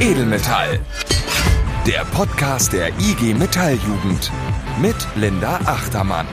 Edelmetall. Der Podcast der IG Metalljugend mit Linda Achtermann.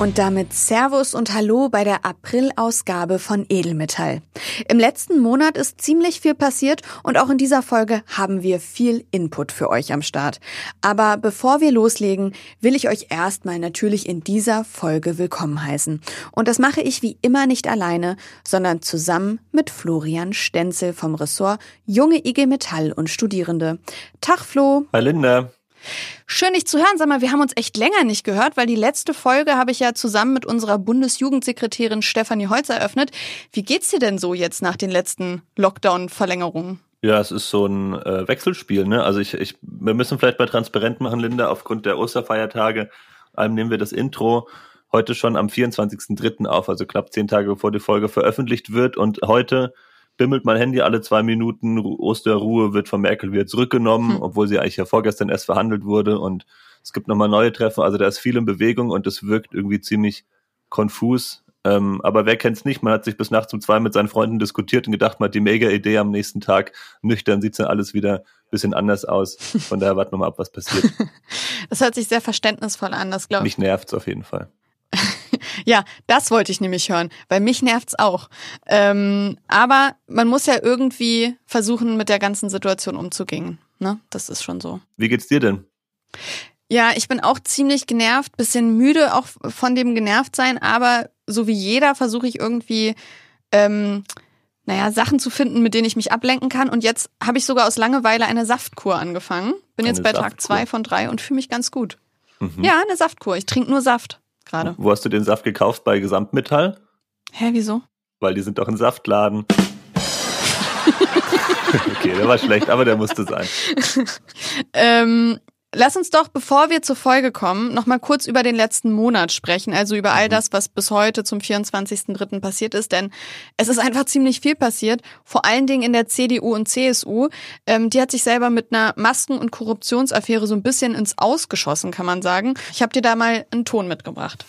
Und damit Servus und Hallo bei der April-Ausgabe von Edelmetall. Im letzten Monat ist ziemlich viel passiert und auch in dieser Folge haben wir viel Input für euch am Start. Aber bevor wir loslegen, will ich euch erstmal natürlich in dieser Folge willkommen heißen. Und das mache ich wie immer nicht alleine, sondern zusammen mit Florian Stenzel vom Ressort Junge IG Metall und Studierende. Tag Flo. Hi Linda. Schön, dich zu hören. Sag mal, wir haben uns echt länger nicht gehört, weil die letzte Folge habe ich ja zusammen mit unserer Bundesjugendsekretärin Stefanie Holz eröffnet. Wie geht's dir denn so jetzt nach den letzten Lockdown-Verlängerungen? Ja, es ist so ein äh, Wechselspiel, ne? Also ich, ich, wir müssen vielleicht mal transparent machen, Linda, aufgrund der Osterfeiertage ähm, nehmen wir das Intro heute schon am 24.03. auf, also knapp zehn Tage bevor die Folge veröffentlicht wird. Und heute bimmelt mein Handy alle zwei Minuten, Osterruhe wird von Merkel wieder zurückgenommen, hm. obwohl sie eigentlich ja vorgestern erst verhandelt wurde und es gibt nochmal neue Treffen, also da ist viel in Bewegung und es wirkt irgendwie ziemlich konfus. Ähm, aber wer kennt's nicht? Man hat sich bis nachts um zwei mit seinen Freunden diskutiert und gedacht, man hat die mega Idee am nächsten Tag. Nüchtern sieht's dann alles wieder ein bisschen anders aus. Von daher warten wir mal ab, was passiert. Das hört sich sehr verständnisvoll an, das glaube ich. Mich nervt's auf jeden Fall. Ja, das wollte ich nämlich hören, weil mich nervt's auch. Ähm, aber man muss ja irgendwie versuchen, mit der ganzen Situation umzugehen. Ne? Das ist schon so. Wie geht's dir denn? Ja, ich bin auch ziemlich genervt, bisschen müde auch von dem genervt sein, aber so wie jeder versuche ich irgendwie, ähm, naja, Sachen zu finden, mit denen ich mich ablenken kann. Und jetzt habe ich sogar aus Langeweile eine Saftkur angefangen. Bin eine jetzt bei Saftkur. Tag zwei von drei und fühle mich ganz gut. Mhm. Ja, eine Saftkur. Ich trinke nur Saft gerade. Wo hast du den Saft gekauft? Bei Gesamtmetall? Hä, wieso? Weil die sind doch ein Saftladen. okay, der war schlecht, aber der musste sein. ähm, Lass uns doch, bevor wir zur Folge kommen, noch mal kurz über den letzten Monat sprechen, also über all mhm. das, was bis heute zum 24.03. passiert ist, denn es ist einfach ziemlich viel passiert, vor allen Dingen in der CDU und CSU. Ähm, die hat sich selber mit einer Masken- und Korruptionsaffäre so ein bisschen ins Ausgeschossen, kann man sagen. Ich habe dir da mal einen Ton mitgebracht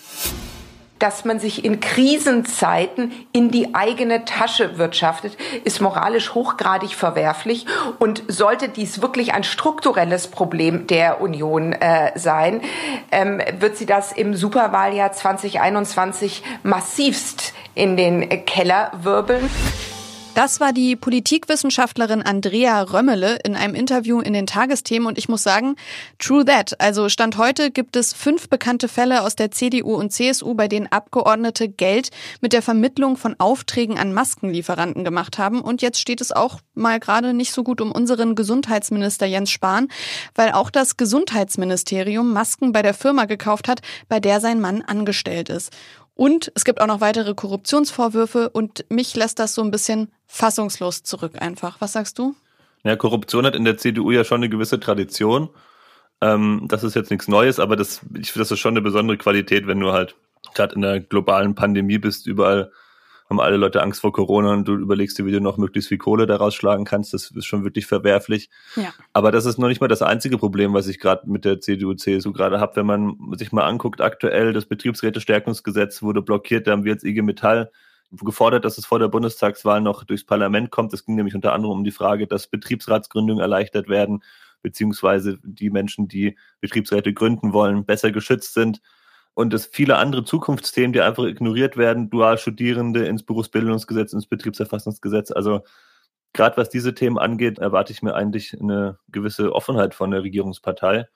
dass man sich in Krisenzeiten in die eigene Tasche wirtschaftet, ist moralisch hochgradig verwerflich und sollte dies wirklich ein strukturelles Problem der Union äh, sein, ähm, wird sie das im Superwahljahr 2021 massivst in den Keller wirbeln. Das war die Politikwissenschaftlerin Andrea Römmele in einem Interview in den Tagesthemen und ich muss sagen, true that. Also Stand heute gibt es fünf bekannte Fälle aus der CDU und CSU, bei denen Abgeordnete Geld mit der Vermittlung von Aufträgen an Maskenlieferanten gemacht haben und jetzt steht es auch mal gerade nicht so gut um unseren Gesundheitsminister Jens Spahn, weil auch das Gesundheitsministerium Masken bei der Firma gekauft hat, bei der sein Mann angestellt ist. Und es gibt auch noch weitere Korruptionsvorwürfe und mich lässt das so ein bisschen fassungslos zurück einfach. Was sagst du? Ja, Korruption hat in der CDU ja schon eine gewisse Tradition. Ähm, das ist jetzt nichts Neues, aber das, ich finde, das ist schon eine besondere Qualität, wenn du halt gerade in der globalen Pandemie bist, überall haben alle Leute Angst vor Corona und du überlegst dir, wie du noch möglichst viel Kohle daraus schlagen kannst. Das ist schon wirklich verwerflich. Ja. Aber das ist noch nicht mal das einzige Problem, was ich gerade mit der CDU, CSU gerade habe. Wenn man sich mal anguckt, aktuell das Betriebsrätestärkungsgesetz wurde blockiert, da haben wir jetzt IG Metall gefordert, dass es vor der Bundestagswahl noch durchs Parlament kommt. Es ging nämlich unter anderem um die Frage, dass Betriebsratsgründungen erleichtert werden, beziehungsweise die Menschen, die Betriebsräte gründen wollen, besser geschützt sind und es viele andere Zukunftsthemen, die einfach ignoriert werden, Dualstudierende ins Berufsbildungsgesetz, ins Betriebserfassungsgesetz. Also gerade was diese Themen angeht, erwarte ich mir eigentlich eine gewisse Offenheit von der Regierungspartei.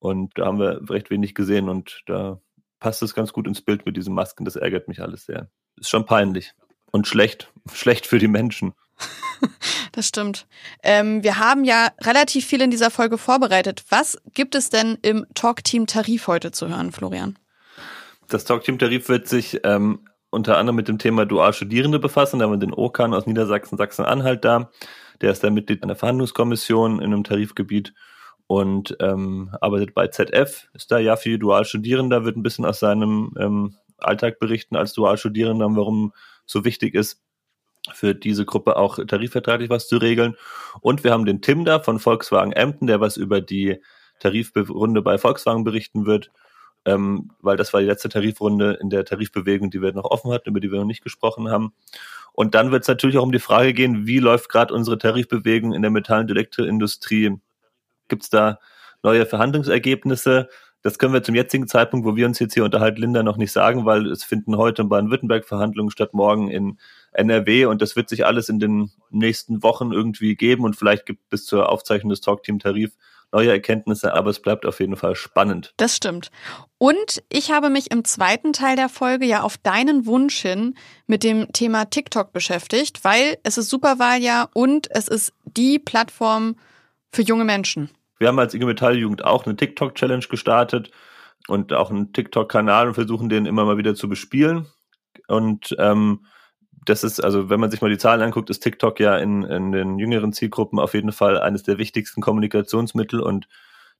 Und da haben wir recht wenig gesehen und da passt es ganz gut ins Bild mit diesen Masken. Das ärgert mich alles sehr. Ist schon peinlich und schlecht, schlecht für die Menschen. Das stimmt. Ähm, wir haben ja relativ viel in dieser Folge vorbereitet. Was gibt es denn im Talk-Team Tarif heute zu hören, Florian? Das Talkteam-Tarif wird sich ähm, unter anderem mit dem Thema Dualstudierende befassen. Da haben wir den Okan aus Niedersachsen, Sachsen-Anhalt da. Der ist da Mitglied einer Verhandlungskommission in einem Tarifgebiet und ähm, arbeitet bei ZF, ist da ja für Dualstudierender, wird ein bisschen aus seinem ähm, Alltag berichten als Dualstudierender, warum so wichtig ist, für diese Gruppe auch tarifvertraglich was zu regeln. Und wir haben den Tim da von Volkswagen Emden, der was über die Tarifrunde bei Volkswagen berichten wird ähm, weil das war die letzte Tarifrunde in der Tarifbewegung, die wir noch offen hatten, über die wir noch nicht gesprochen haben. Und dann wird es natürlich auch um die Frage gehen, wie läuft gerade unsere Tarifbewegung in der Metall- und Elektroindustrie? Gibt es da neue Verhandlungsergebnisse? Das können wir zum jetzigen Zeitpunkt, wo wir uns jetzt hier unterhalten, Linda, noch nicht sagen, weil es finden heute in Baden-Württemberg Verhandlungen statt morgen in NRW und das wird sich alles in den nächsten Wochen irgendwie geben und vielleicht gibt bis zur Aufzeichnung des Talkteam Tarif neue Erkenntnisse, aber es bleibt auf jeden Fall spannend. Das stimmt. Und ich habe mich im zweiten Teil der Folge ja auf deinen Wunsch hin mit dem Thema TikTok beschäftigt, weil es ist Superwahljahr und es ist die Plattform für junge Menschen. Wir haben als IG Metall-Jugend auch eine TikTok-Challenge gestartet und auch einen TikTok-Kanal und versuchen den immer mal wieder zu bespielen. Und ähm, das ist, also wenn man sich mal die Zahlen anguckt, ist TikTok ja in, in den jüngeren Zielgruppen auf jeden Fall eines der wichtigsten Kommunikationsmittel und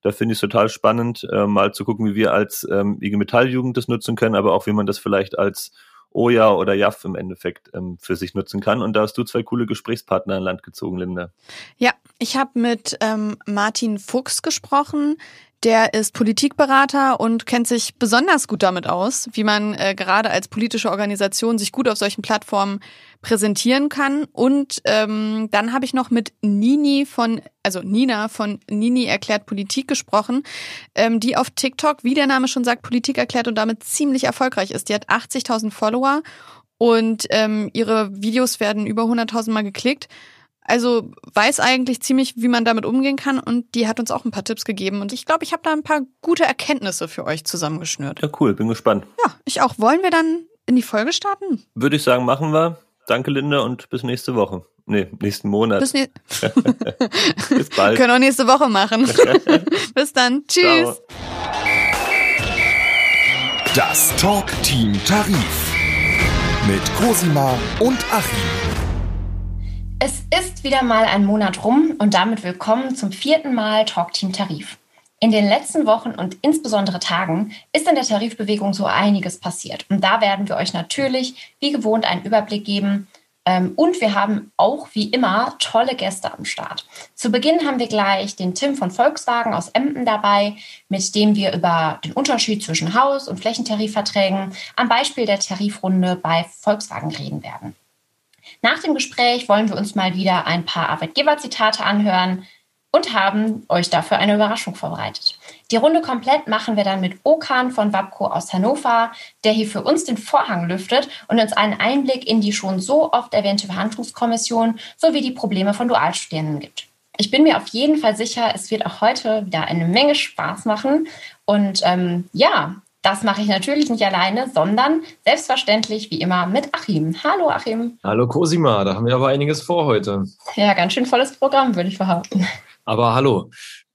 da finde ich es total spannend, äh, mal zu gucken, wie wir als ähm, IG Metall-Jugend das nutzen können, aber auch wie man das vielleicht als Oja oder JAF im Endeffekt ähm, für sich nutzen kann. Und da hast du zwei coole Gesprächspartner in Land gezogen, Linda. Ja, ich habe mit ähm, Martin Fuchs gesprochen. Der ist Politikberater und kennt sich besonders gut damit aus, wie man äh, gerade als politische Organisation sich gut auf solchen Plattformen präsentieren kann. Und ähm, dann habe ich noch mit Nini von, also Nina von Nini erklärt Politik gesprochen, ähm, die auf TikTok, wie der Name schon sagt, Politik erklärt und damit ziemlich erfolgreich ist. Die hat 80.000 Follower und ähm, ihre Videos werden über 100.000 Mal geklickt. Also weiß eigentlich ziemlich, wie man damit umgehen kann und die hat uns auch ein paar Tipps gegeben und ich glaube, ich habe da ein paar gute Erkenntnisse für euch zusammengeschnürt. Ja, cool, bin gespannt. Ja, ich auch. Wollen wir dann in die Folge starten? Würde ich sagen, machen wir. Danke, Linda, und bis nächste Woche. Nee, nächsten Monat. Bis, ne bis bald. Können auch nächste Woche machen. bis dann. Tschüss. Ciao. Das Talk Team Tarif mit Cosima und Achim. Es ist wieder mal ein Monat rum und damit willkommen zum vierten Mal Talkteam Tarif. In den letzten Wochen und insbesondere Tagen ist in der Tarifbewegung so einiges passiert. Und da werden wir euch natürlich wie gewohnt einen Überblick geben. Ähm, und wir haben auch wie immer tolle Gäste am Start. Zu Beginn haben wir gleich den Tim von Volkswagen aus Emden dabei, mit dem wir über den Unterschied zwischen Haus- und Flächentarifverträgen am Beispiel der Tarifrunde bei Volkswagen reden werden. Nach dem Gespräch wollen wir uns mal wieder ein paar Arbeitgeberzitate anhören und haben euch dafür eine Überraschung vorbereitet. Die Runde komplett machen wir dann mit Okan von Wabco aus Hannover, der hier für uns den Vorhang lüftet und uns einen Einblick in die schon so oft erwähnte Verhandlungskommission sowie die Probleme von Dualstudierenden gibt. Ich bin mir auf jeden Fall sicher, es wird auch heute wieder eine Menge Spaß machen. Und ähm, ja, das mache ich natürlich nicht alleine, sondern selbstverständlich wie immer mit Achim. Hallo Achim. Hallo Cosima, da haben wir aber einiges vor heute. Ja, ganz schön volles Programm, würde ich behaupten. Aber hallo,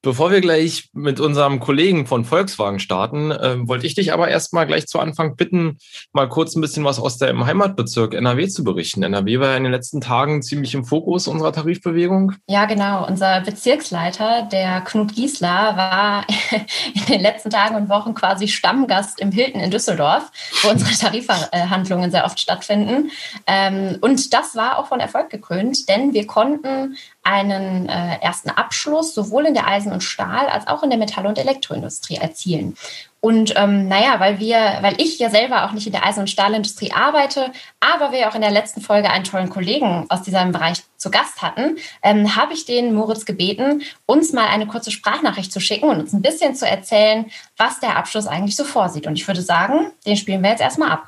Bevor wir gleich mit unserem Kollegen von Volkswagen starten, äh, wollte ich dich aber erstmal gleich zu Anfang bitten, mal kurz ein bisschen was aus dem Heimatbezirk NRW zu berichten. NRW war ja in den letzten Tagen ziemlich im Fokus unserer Tarifbewegung. Ja, genau. Unser Bezirksleiter, der Knut Giesler, war in den letzten Tagen und Wochen quasi Stammgast im Hilton in Düsseldorf, wo unsere Tarifverhandlungen sehr oft stattfinden. Ähm, und das war auch von Erfolg gekrönt, denn wir konnten einen äh, ersten Abschluss sowohl in der Eisen- und Stahl- als auch in der Metall- und Elektroindustrie erzielen. Und ähm, naja, weil wir, weil ich ja selber auch nicht in der Eisen- und Stahlindustrie arbeite, aber wir auch in der letzten Folge einen tollen Kollegen aus diesem Bereich zu Gast hatten, ähm, habe ich den Moritz gebeten, uns mal eine kurze Sprachnachricht zu schicken und uns ein bisschen zu erzählen, was der Abschluss eigentlich so vorsieht. Und ich würde sagen, den spielen wir jetzt erstmal ab.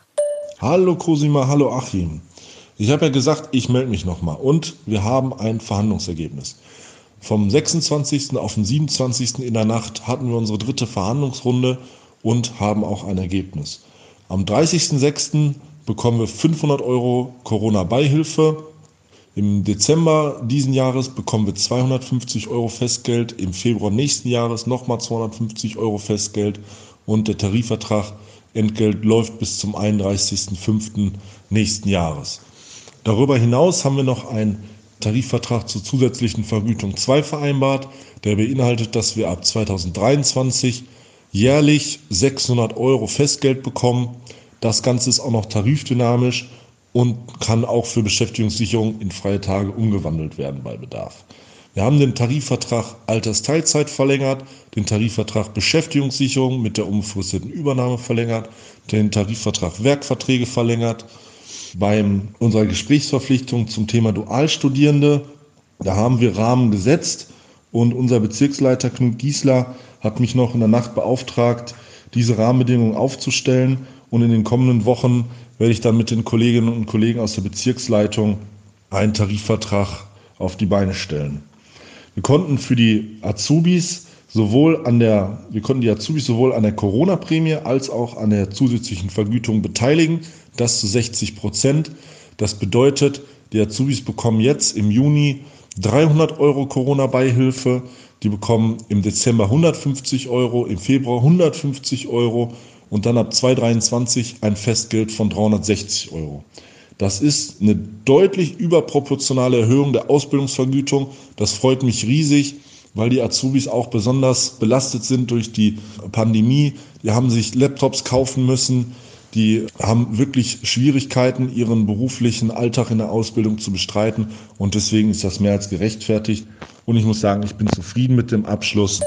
Hallo Cosima, hallo Achim. Ich habe ja gesagt, ich melde mich nochmal und wir haben ein Verhandlungsergebnis. Vom 26. auf den 27. in der Nacht hatten wir unsere dritte Verhandlungsrunde und haben auch ein Ergebnis. Am 30.06. bekommen wir 500 Euro Corona-Beihilfe. Im Dezember diesen Jahres bekommen wir 250 Euro Festgeld. Im Februar nächsten Jahres nochmal 250 Euro Festgeld. Und der Tarifvertrag Entgelt läuft bis zum 31.05. nächsten Jahres. Darüber hinaus haben wir noch einen Tarifvertrag zur zusätzlichen Vergütung 2 vereinbart. Der beinhaltet, dass wir ab 2023 jährlich 600 Euro Festgeld bekommen. Das Ganze ist auch noch tarifdynamisch und kann auch für Beschäftigungssicherung in freie Tage umgewandelt werden bei Bedarf. Wir haben den Tarifvertrag Altersteilzeit verlängert, den Tarifvertrag Beschäftigungssicherung mit der unbefristeten Übernahme verlängert, den Tarifvertrag Werkverträge verlängert, Beim unserer Gesprächsverpflichtung zum Thema Dualstudierende, da haben wir Rahmen gesetzt und unser Bezirksleiter Knut Giesler hat mich noch in der Nacht beauftragt, diese Rahmenbedingungen aufzustellen. Und in den kommenden Wochen werde ich dann mit den Kolleginnen und Kollegen aus der Bezirksleitung einen Tarifvertrag auf die Beine stellen. Wir konnten für die Azubis sowohl an der, wir konnten die Azubis sowohl an der Corona-Prämie als auch an der zusätzlichen Vergütung beteiligen. Das zu 60 Prozent. Das bedeutet, die Azubis bekommen jetzt im Juni 300 Euro Corona-Beihilfe. Die bekommen im Dezember 150 Euro, im Februar 150 Euro und dann ab 2023 ein Festgeld von 360 Euro. Das ist eine deutlich überproportionale Erhöhung der Ausbildungsvergütung. Das freut mich riesig, weil die Azubis auch besonders belastet sind durch die Pandemie. Die haben sich Laptops kaufen müssen. Die haben wirklich Schwierigkeiten, ihren beruflichen Alltag in der Ausbildung zu bestreiten. Und deswegen ist das mehr als gerechtfertigt. Und ich muss sagen, ich bin zufrieden mit dem Abschluss.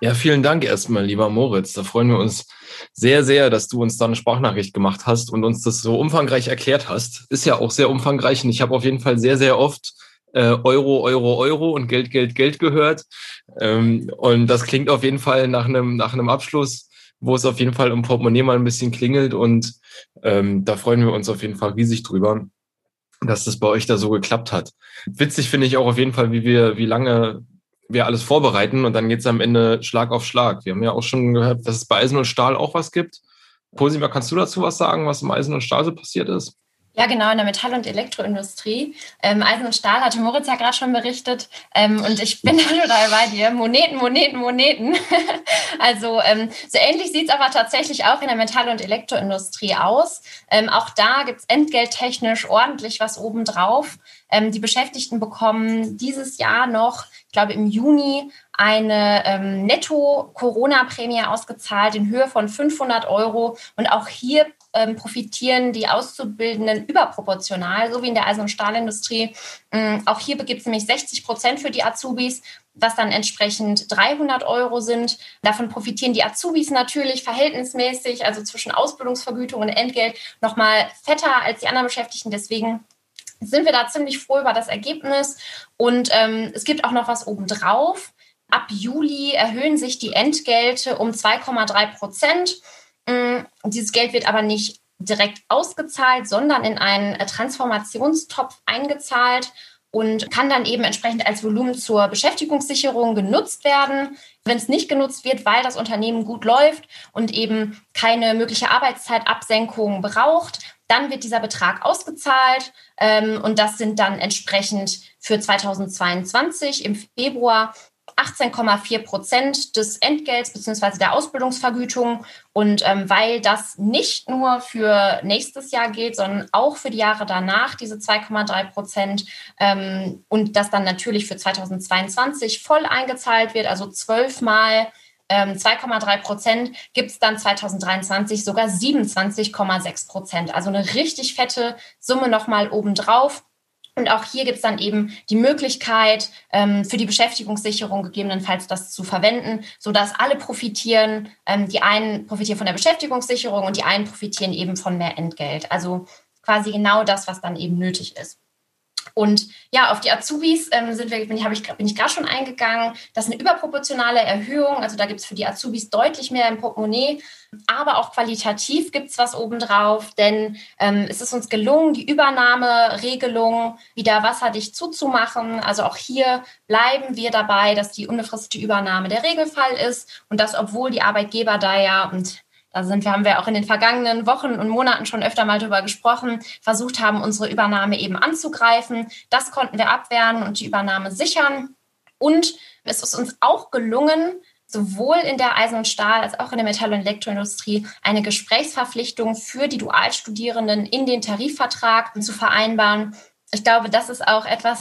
Ja, vielen Dank erstmal, lieber Moritz. Da freuen wir uns sehr, sehr, dass du uns da eine Sprachnachricht gemacht hast und uns das so umfangreich erklärt hast. Ist ja auch sehr umfangreich und ich habe auf jeden Fall sehr, sehr oft äh, Euro, Euro, Euro und Geld, Geld, Geld gehört. Ähm, und das klingt auf jeden Fall nach einem, nach einem Abschluss, wo es auf jeden Fall im Portemonnaie mal ein bisschen klingelt. Und ähm, da freuen wir uns auf jeden Fall riesig drüber, dass das bei euch da so geklappt hat. Witzig finde ich auch auf jeden Fall, wie wir, wie lange wir alles vorbereiten und dann geht es am Ende Schlag auf Schlag. Wir haben ja auch schon gehört, dass es bei Eisen und Stahl auch was gibt. Cosima, kannst du dazu was sagen, was im Eisen und Stahl so passiert ist? Ja, genau, in der Metall- und Elektroindustrie. Ähm, Eisen und Stahl hatte Moritz ja gerade schon berichtet. Ähm, und ich bin total bei dir. Moneten, Moneten, Moneten. also ähm, so ähnlich sieht es aber tatsächlich auch in der Metall- und Elektroindustrie aus. Ähm, auch da gibt es entgelttechnisch ordentlich was obendrauf. Ähm, die Beschäftigten bekommen dieses Jahr noch, ich glaube im Juni, eine ähm, Netto-Corona-Prämie ausgezahlt in Höhe von 500 Euro. Und auch hier ähm, profitieren die Auszubildenden überproportional, so wie in der Eisen- und Stahlindustrie. Ähm, auch hier begibt es nämlich 60 Prozent für die Azubis, was dann entsprechend 300 Euro sind. Davon profitieren die Azubis natürlich verhältnismäßig, also zwischen Ausbildungsvergütung und Entgelt, nochmal fetter als die anderen Beschäftigten. Deswegen sind wir da ziemlich froh über das Ergebnis. Und ähm, es gibt auch noch was obendrauf. Ab Juli erhöhen sich die Entgelte um 2,3 Prozent. Mm, dieses Geld wird aber nicht direkt ausgezahlt, sondern in einen Transformationstopf eingezahlt und kann dann eben entsprechend als Volumen zur Beschäftigungssicherung genutzt werden. Wenn es nicht genutzt wird, weil das Unternehmen gut läuft und eben keine mögliche Arbeitszeitabsenkung braucht, dann wird dieser Betrag ausgezahlt ähm, und das sind dann entsprechend für 2022 im Februar 18,4 Prozent des Entgelts bzw. der Ausbildungsvergütung. Und ähm, weil das nicht nur für nächstes Jahr gilt, sondern auch für die Jahre danach, diese 2,3 Prozent, ähm, und das dann natürlich für 2022 voll eingezahlt wird, also zwölfmal 2,3 ähm, Prozent, gibt es dann 2023 sogar 27,6 Prozent. Also eine richtig fette Summe nochmal obendrauf. Und auch hier gibt es dann eben die Möglichkeit, ähm, für die Beschäftigungssicherung gegebenenfalls das zu verwenden, sodass alle profitieren. Ähm, die einen profitieren von der Beschäftigungssicherung und die einen profitieren eben von mehr Entgelt. Also quasi genau das, was dann eben nötig ist. Und ja, auf die Azubis ähm, sind wir, bin ich, bin ich gerade schon eingegangen. Das ist eine überproportionale Erhöhung. Also da gibt es für die Azubis deutlich mehr im Portemonnaie. Aber auch qualitativ gibt es was obendrauf, denn ähm, es ist uns gelungen, die Übernahmeregelung wieder wasserdicht zuzumachen. Also auch hier bleiben wir dabei, dass die unbefristete Übernahme der Regelfall ist und dass, obwohl die Arbeitgeber da ja, und da sind wir, haben wir auch in den vergangenen Wochen und Monaten schon öfter mal drüber gesprochen, versucht haben, unsere Übernahme eben anzugreifen. Das konnten wir abwehren und die Übernahme sichern. Und es ist uns auch gelungen, sowohl in der Eisen- und Stahl- als auch in der Metall- und Elektroindustrie eine Gesprächsverpflichtung für die Dualstudierenden in den Tarifvertrag zu vereinbaren, ich glaube, das ist auch etwas,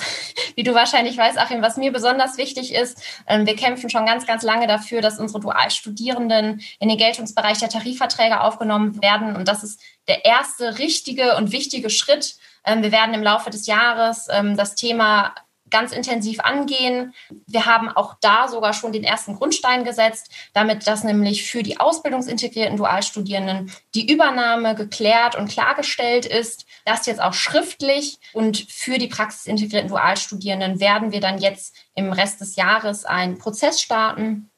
wie du wahrscheinlich weißt, Achim, was mir besonders wichtig ist. Ähm, wir kämpfen schon ganz, ganz lange dafür, dass unsere Dualstudierenden in den Geltungsbereich der Tarifverträge aufgenommen werden. Und das ist der erste richtige und wichtige Schritt. Ähm, wir werden im Laufe des Jahres ähm, das Thema ganz intensiv angehen. Wir haben auch da sogar schon den ersten Grundstein gesetzt, damit dass nämlich für die ausbildungsintegrierten Dualstudierenden die Übernahme geklärt und klargestellt ist. Das jetzt auch schriftlich und für die praxisintegrierten Dualstudierenden werden wir dann jetzt im Rest des Jahres einen Prozess starten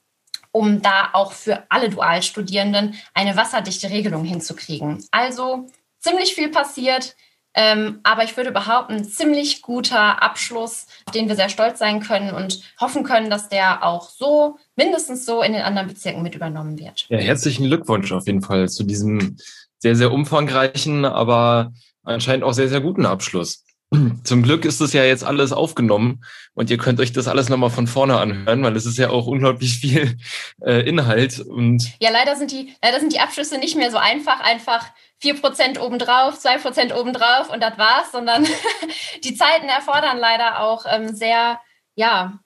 um da auch für alle Dualstudierenden eine wasserdichte Regelung hinzukriegen. Also ziemlich viel passiert. Ähm, aber ich würde behaupten, ziemlich guter Abschluss, auf den wir sehr stolz sein können und hoffen können, dass der auch so, mindestens so in den anderen Bezirken mit übernommen wird. Ja, herzlichen Glückwunsch auf jeden Fall zu diesem sehr, sehr umfangreichen, aber anscheinend auch sehr, sehr guten Abschluss. Zum Glück ist das ja jetzt alles aufgenommen und ihr könnt euch das alles nochmal von vorne anhören, weil es ist ja auch unglaublich viel äh, Inhalt. Und ja, leider sind, die, leider sind die Abschlüsse nicht mehr so einfach, einfach vier Prozent obendrauf, zwei Prozent obendrauf und das war's, sondern die Zeiten erfordern leider auch ähm, sehr, ja,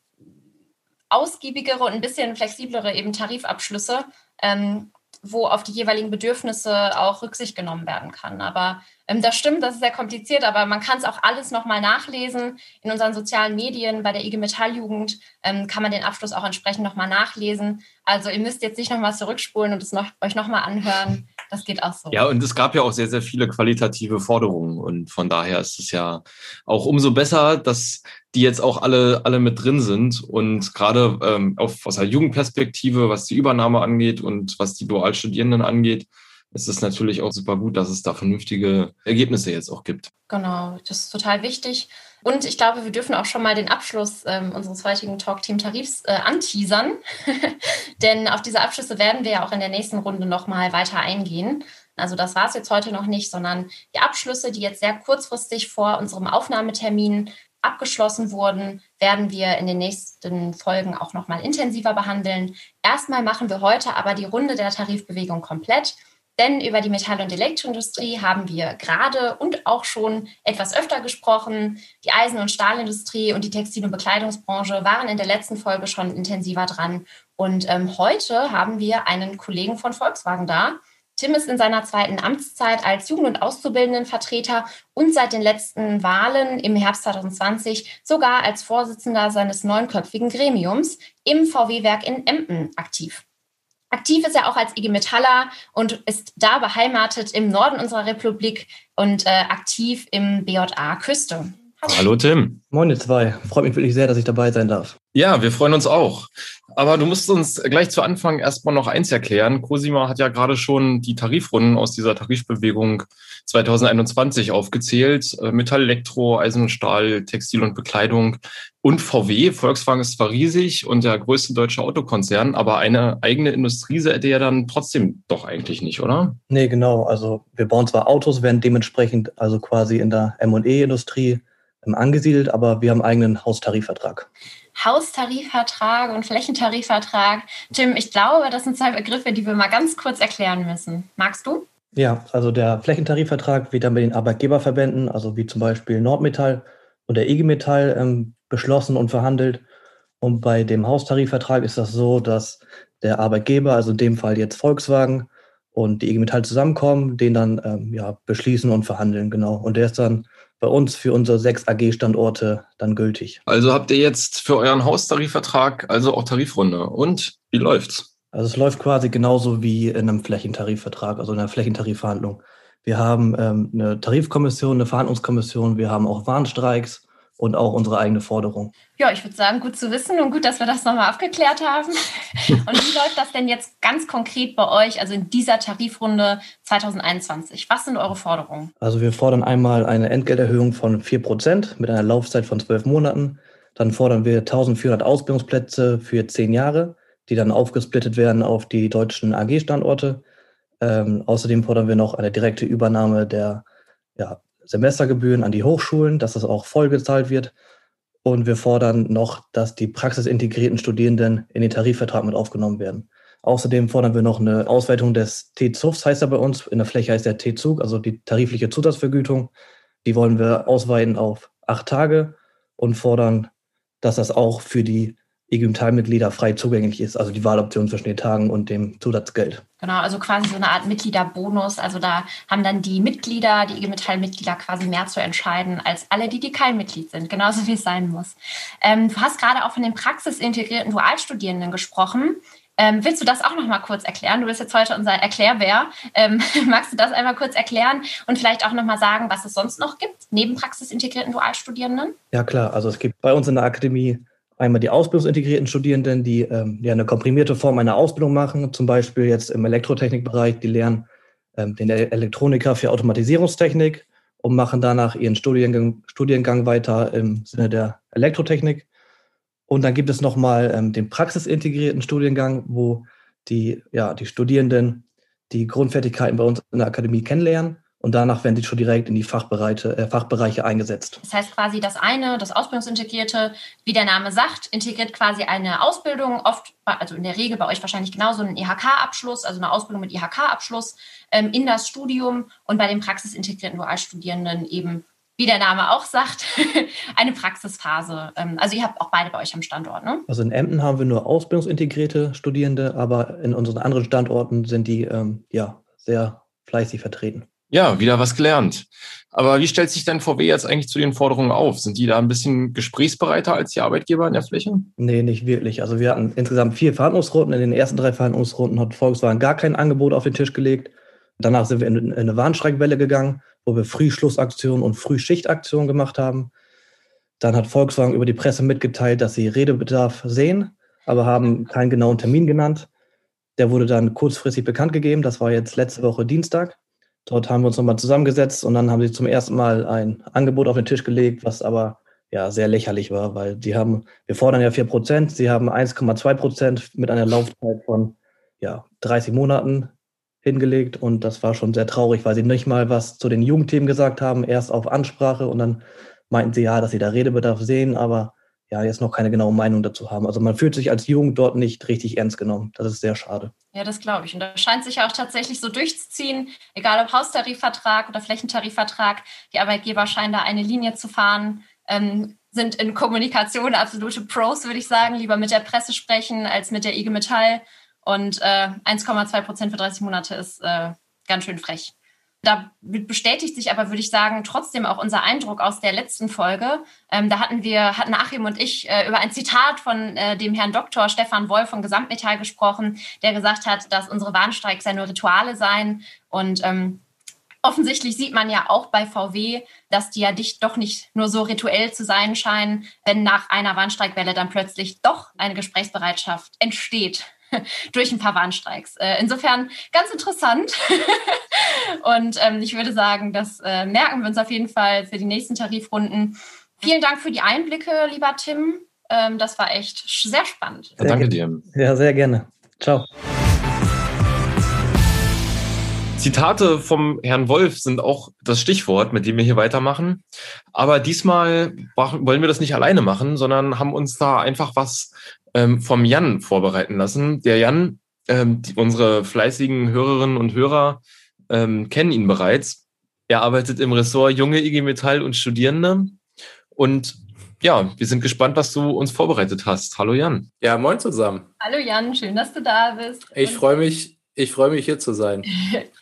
ausgiebigere und ein bisschen flexiblere eben Tarifabschlüsse, ähm, wo auf die jeweiligen Bedürfnisse auch Rücksicht genommen werden kann. Aber das stimmt, das ist sehr kompliziert, aber man kann es auch alles nochmal nachlesen. In unseren sozialen Medien, bei der IG Metalljugend ähm, kann man den Abschluss auch entsprechend nochmal nachlesen. Also ihr müsst jetzt nicht nochmal zurückspulen und es noch, euch nochmal anhören. Das geht auch so. Ja, und es gab ja auch sehr, sehr viele qualitative Forderungen. Und von daher ist es ja auch umso besser, dass die jetzt auch alle, alle mit drin sind. Und gerade ähm, auf, aus der Jugendperspektive, was die Übernahme angeht und was die Dualstudierenden angeht, ist es natürlich auch super gut, dass es da vernünftige Ergebnisse jetzt auch gibt. Genau, das ist total wichtig. Und ich glaube, wir dürfen auch schon mal den Abschluss ähm, unseres heutigen Talk-Team-Tarifs äh, anteasern. Denn auf diese Abschlüsse werden wir ja auch in der nächsten Runde nochmal weiter eingehen. Also das war es jetzt heute noch nicht, sondern die Abschlüsse, die jetzt sehr kurzfristig vor unserem Aufnahmetermin abgeschlossen wurden, werden wir in den nächsten Folgen auch nochmal intensiver behandeln. Erstmal machen wir heute aber die Runde der Tarifbewegung komplett. Denn über die Metall- und Elektroindustrie haben wir gerade und auch schon etwas öfter gesprochen. Die Eisen- und Stahlindustrie und die Textil- und Bekleidungsbranche waren in der letzten Folge schon intensiver dran. Und ähm, heute haben wir einen Kollegen von Volkswagen da. Tim ist in seiner zweiten Amtszeit als Jugend- und Auszubildendenvertreter und seit den letzten Wahlen im Herbst 2020 sogar als Vorsitzender seines neunköpfigen Gremiums im VW-Werk in Emden aktiv. Aktiv ist er auch als IG Metaller und ist da beheimatet im Norden unserer Republik und äh, aktiv im BJA Küste. Hallo. Tim. Moin ihr zwei. Freut mich wirklich sehr, dass ich dabei sein darf. Ja, wir freuen uns auch. Aber du musst uns gleich zu Anfang erstmal noch eins erklären. Cosima hat ja gerade schon die Tarifrunden aus dieser Tarifbewegung 2021 aufgezählt. Äh, Metall, Elektro, Eisen und Stahl, Textil und Bekleidung und VW. Volkswagen ist zwar riesig und der größte deutsche Autokonzern, aber eine eigene Industrie seid ihr ja dann trotzdem doch eigentlich nicht, oder? Nee, genau. Also wir bauen zwar Autos, werden dementsprechend also quasi in der M&E-Industrie angesiedelt, aber wir haben einen eigenen Haustarifvertrag. Haustarifvertrag und Flächentarifvertrag. Tim, ich glaube, das sind zwei Begriffe, die wir mal ganz kurz erklären müssen. Magst du? Ja, also der Flächentarifvertrag wird dann mit den Arbeitgeberverbänden, also wie zum Beispiel Nordmetall und der IG Metall, ähm, beschlossen und verhandelt. Und bei dem Haustarifvertrag ist das so, dass der Arbeitgeber, also in dem Fall jetzt Volkswagen und die IG Metall zusammenkommen, den dann ähm, ja, beschließen und verhandeln, genau. Und der ist dann bei uns für unsere sechs AG-Standorte dann gültig. Also habt ihr jetzt für euren Haustarifvertrag also auch Tarifrunde. Und wie läuft's? Also es läuft quasi genauso wie in einem Flächentarifvertrag, also in einer Flächentarifverhandlung. Wir haben ähm, eine Tarifkommission, eine Verhandlungskommission, wir haben auch Warnstreiks und auch unsere eigene Forderung. Ja, ich würde sagen, gut zu wissen und gut, dass wir das nochmal aufgeklärt haben. Und wie läuft das denn jetzt ganz konkret bei euch, also in dieser Tarifrunde 2021? Was sind eure Forderungen? Also wir fordern einmal eine Entgelterhöhung von 4 Prozent mit einer Laufzeit von zwölf Monaten. Dann fordern wir 1400 Ausbildungsplätze für zehn Jahre, die dann aufgesplittet werden auf die deutschen AG-Standorte. Ähm, außerdem fordern wir noch eine direkte Übernahme der ja, Semestergebühren an die Hochschulen, dass das auch voll gezahlt wird. Und wir fordern noch, dass die praxisintegrierten Studierenden in den Tarifvertrag mit aufgenommen werden. Außerdem fordern wir noch eine Ausweitung des T-ZUFs, heißt er bei uns. In der Fläche heißt der T-Zug, also die tarifliche Zusatzvergütung. Die wollen wir ausweiten auf acht Tage und fordern, dass das auch für die IG Metall-Mitglieder frei zugänglich ist, also die Wahloption zwischen den Tagen und dem Zusatzgeld. Genau, also quasi so eine Art Mitgliederbonus. Also da haben dann die Mitglieder, die IG Metall-Mitglieder quasi mehr zu entscheiden als alle, die, die kein Mitglied sind, genauso wie es sein muss. Ähm, du hast gerade auch von den praxisintegrierten Dualstudierenden gesprochen. Ähm, willst du das auch noch mal kurz erklären? Du bist jetzt heute unser Erklärbär. Ähm, magst du das einmal kurz erklären und vielleicht auch noch mal sagen, was es sonst noch gibt neben praxisintegrierten Dualstudierenden? Ja klar, also es gibt bei uns in der Akademie einmal die ausbildungsintegrierten Studierenden, die ähm, ja eine komprimierte Form einer Ausbildung machen, zum Beispiel jetzt im Elektrotechnikbereich, die lernen ähm, den Elektroniker für Automatisierungstechnik und machen danach ihren Studiengang, Studiengang weiter im Sinne der Elektrotechnik. Und dann gibt es nochmal ähm, den praxisintegrierten Studiengang, wo die, ja, die Studierenden die Grundfertigkeiten bei uns in der Akademie kennenlernen und danach werden sie schon direkt in die Fachbereiche, äh, Fachbereiche eingesetzt. Das heißt quasi das eine, das Ausbildungsintegrierte, wie der Name sagt, integriert quasi eine Ausbildung, oft, also in der Regel bei euch wahrscheinlich genauso einen IHK-Abschluss, also eine Ausbildung mit IHK-Abschluss ähm, in das Studium und bei den praxisintegrierten Dualstudierenden eben wie der Name auch sagt, eine Praxisphase. Ähm, also ihr habt auch beide bei euch am Standort, ne? Also in Emden haben wir nur ausbildungsintegrierte Studierende, aber in unseren anderen Standorten sind die ähm, ja sehr fleißig vertreten. Ja, wieder was gelernt. Aber wie stellt sich denn VW jetzt eigentlich zu den Forderungen auf? Sind die da ein bisschen gesprächsbereiter als die Arbeitgeber in der Fläche? Nee, nicht wirklich. Also wir hatten insgesamt vier Verhandlungsrunden. In den ersten drei Verhandlungsrunden hat Volkswagen gar kein Angebot auf den Tisch gelegt. Danach sind wir in eine Warnstreikwelle gegangen, wo wir Frühschlussaktionen und Frühschichtaktionen gemacht haben. Dann hat Volkswagen über die Presse mitgeteilt, dass sie Redebedarf sehen, aber haben keinen genauen Termin genannt. Der wurde dann kurzfristig bekannt gegeben. Das war jetzt letzte Woche Dienstag. Dort haben wir uns nochmal zusammengesetzt und dann haben sie zum ersten Mal ein Angebot auf den Tisch gelegt, was aber ja sehr lächerlich war, weil die haben, wir fordern ja 4 Prozent, sie haben 1,2 Prozent mit einer Laufzeit von ja, 30 Monaten hingelegt und das war schon sehr traurig, weil sie nicht mal was zu den Jugendthemen gesagt haben, erst auf Ansprache und dann meinten sie ja, dass sie da Redebedarf sehen, aber ja, jetzt noch keine genaue Meinung dazu haben. Also man fühlt sich als Jugend dort nicht richtig ernst genommen. Das ist sehr schade. Ja, das glaube ich. Und das scheint sich ja auch tatsächlich so durchzuziehen, egal ob Haustarifvertrag oder Flächentarifvertrag. Die Arbeitgeber scheinen da eine Linie zu fahren, ähm, sind in Kommunikation absolute Pros, würde ich sagen. Lieber mit der Presse sprechen als mit der IG Metall. Und äh, 1,2 Prozent für 30 Monate ist äh, ganz schön frech. Da bestätigt sich aber, würde ich sagen, trotzdem auch unser Eindruck aus der letzten Folge. Ähm, da hatten wir, hatten Achim und ich äh, über ein Zitat von äh, dem Herrn Dr. Stefan Wolf von Gesamtmetall gesprochen, der gesagt hat, dass unsere Warnstreiks ja nur Rituale seien. Und ähm, offensichtlich sieht man ja auch bei VW, dass die ja dicht doch nicht nur so rituell zu sein scheinen, wenn nach einer Warnstreikwelle dann plötzlich doch eine Gesprächsbereitschaft entsteht. durch ein paar Warnstreiks. Äh, insofern ganz interessant. und ähm, ich würde sagen, das äh, merken wir uns auf jeden Fall für die nächsten Tarifrunden. Vielen Dank für die Einblicke, lieber Tim. Ähm, das war echt sehr spannend. Ja, danke dir. Ja, sehr gerne. Ciao. Zitate vom Herrn Wolf sind auch das Stichwort, mit dem wir hier weitermachen. Aber diesmal wollen wir das nicht alleine machen, sondern haben uns da einfach was ähm, vom Jan vorbereiten lassen. Der Jan, ähm, die, unsere fleißigen Hörerinnen und Hörer ähm, kennen ihn bereits. Er arbeitet im Ressort Junge IG Metall und Studierende. Und ja, wir sind gespannt, was du uns vorbereitet hast. Hallo Jan. Ja, moin zusammen. Hallo Jan, schön, dass du da bist. Ich freue mich, ich freue mich hier zu sein.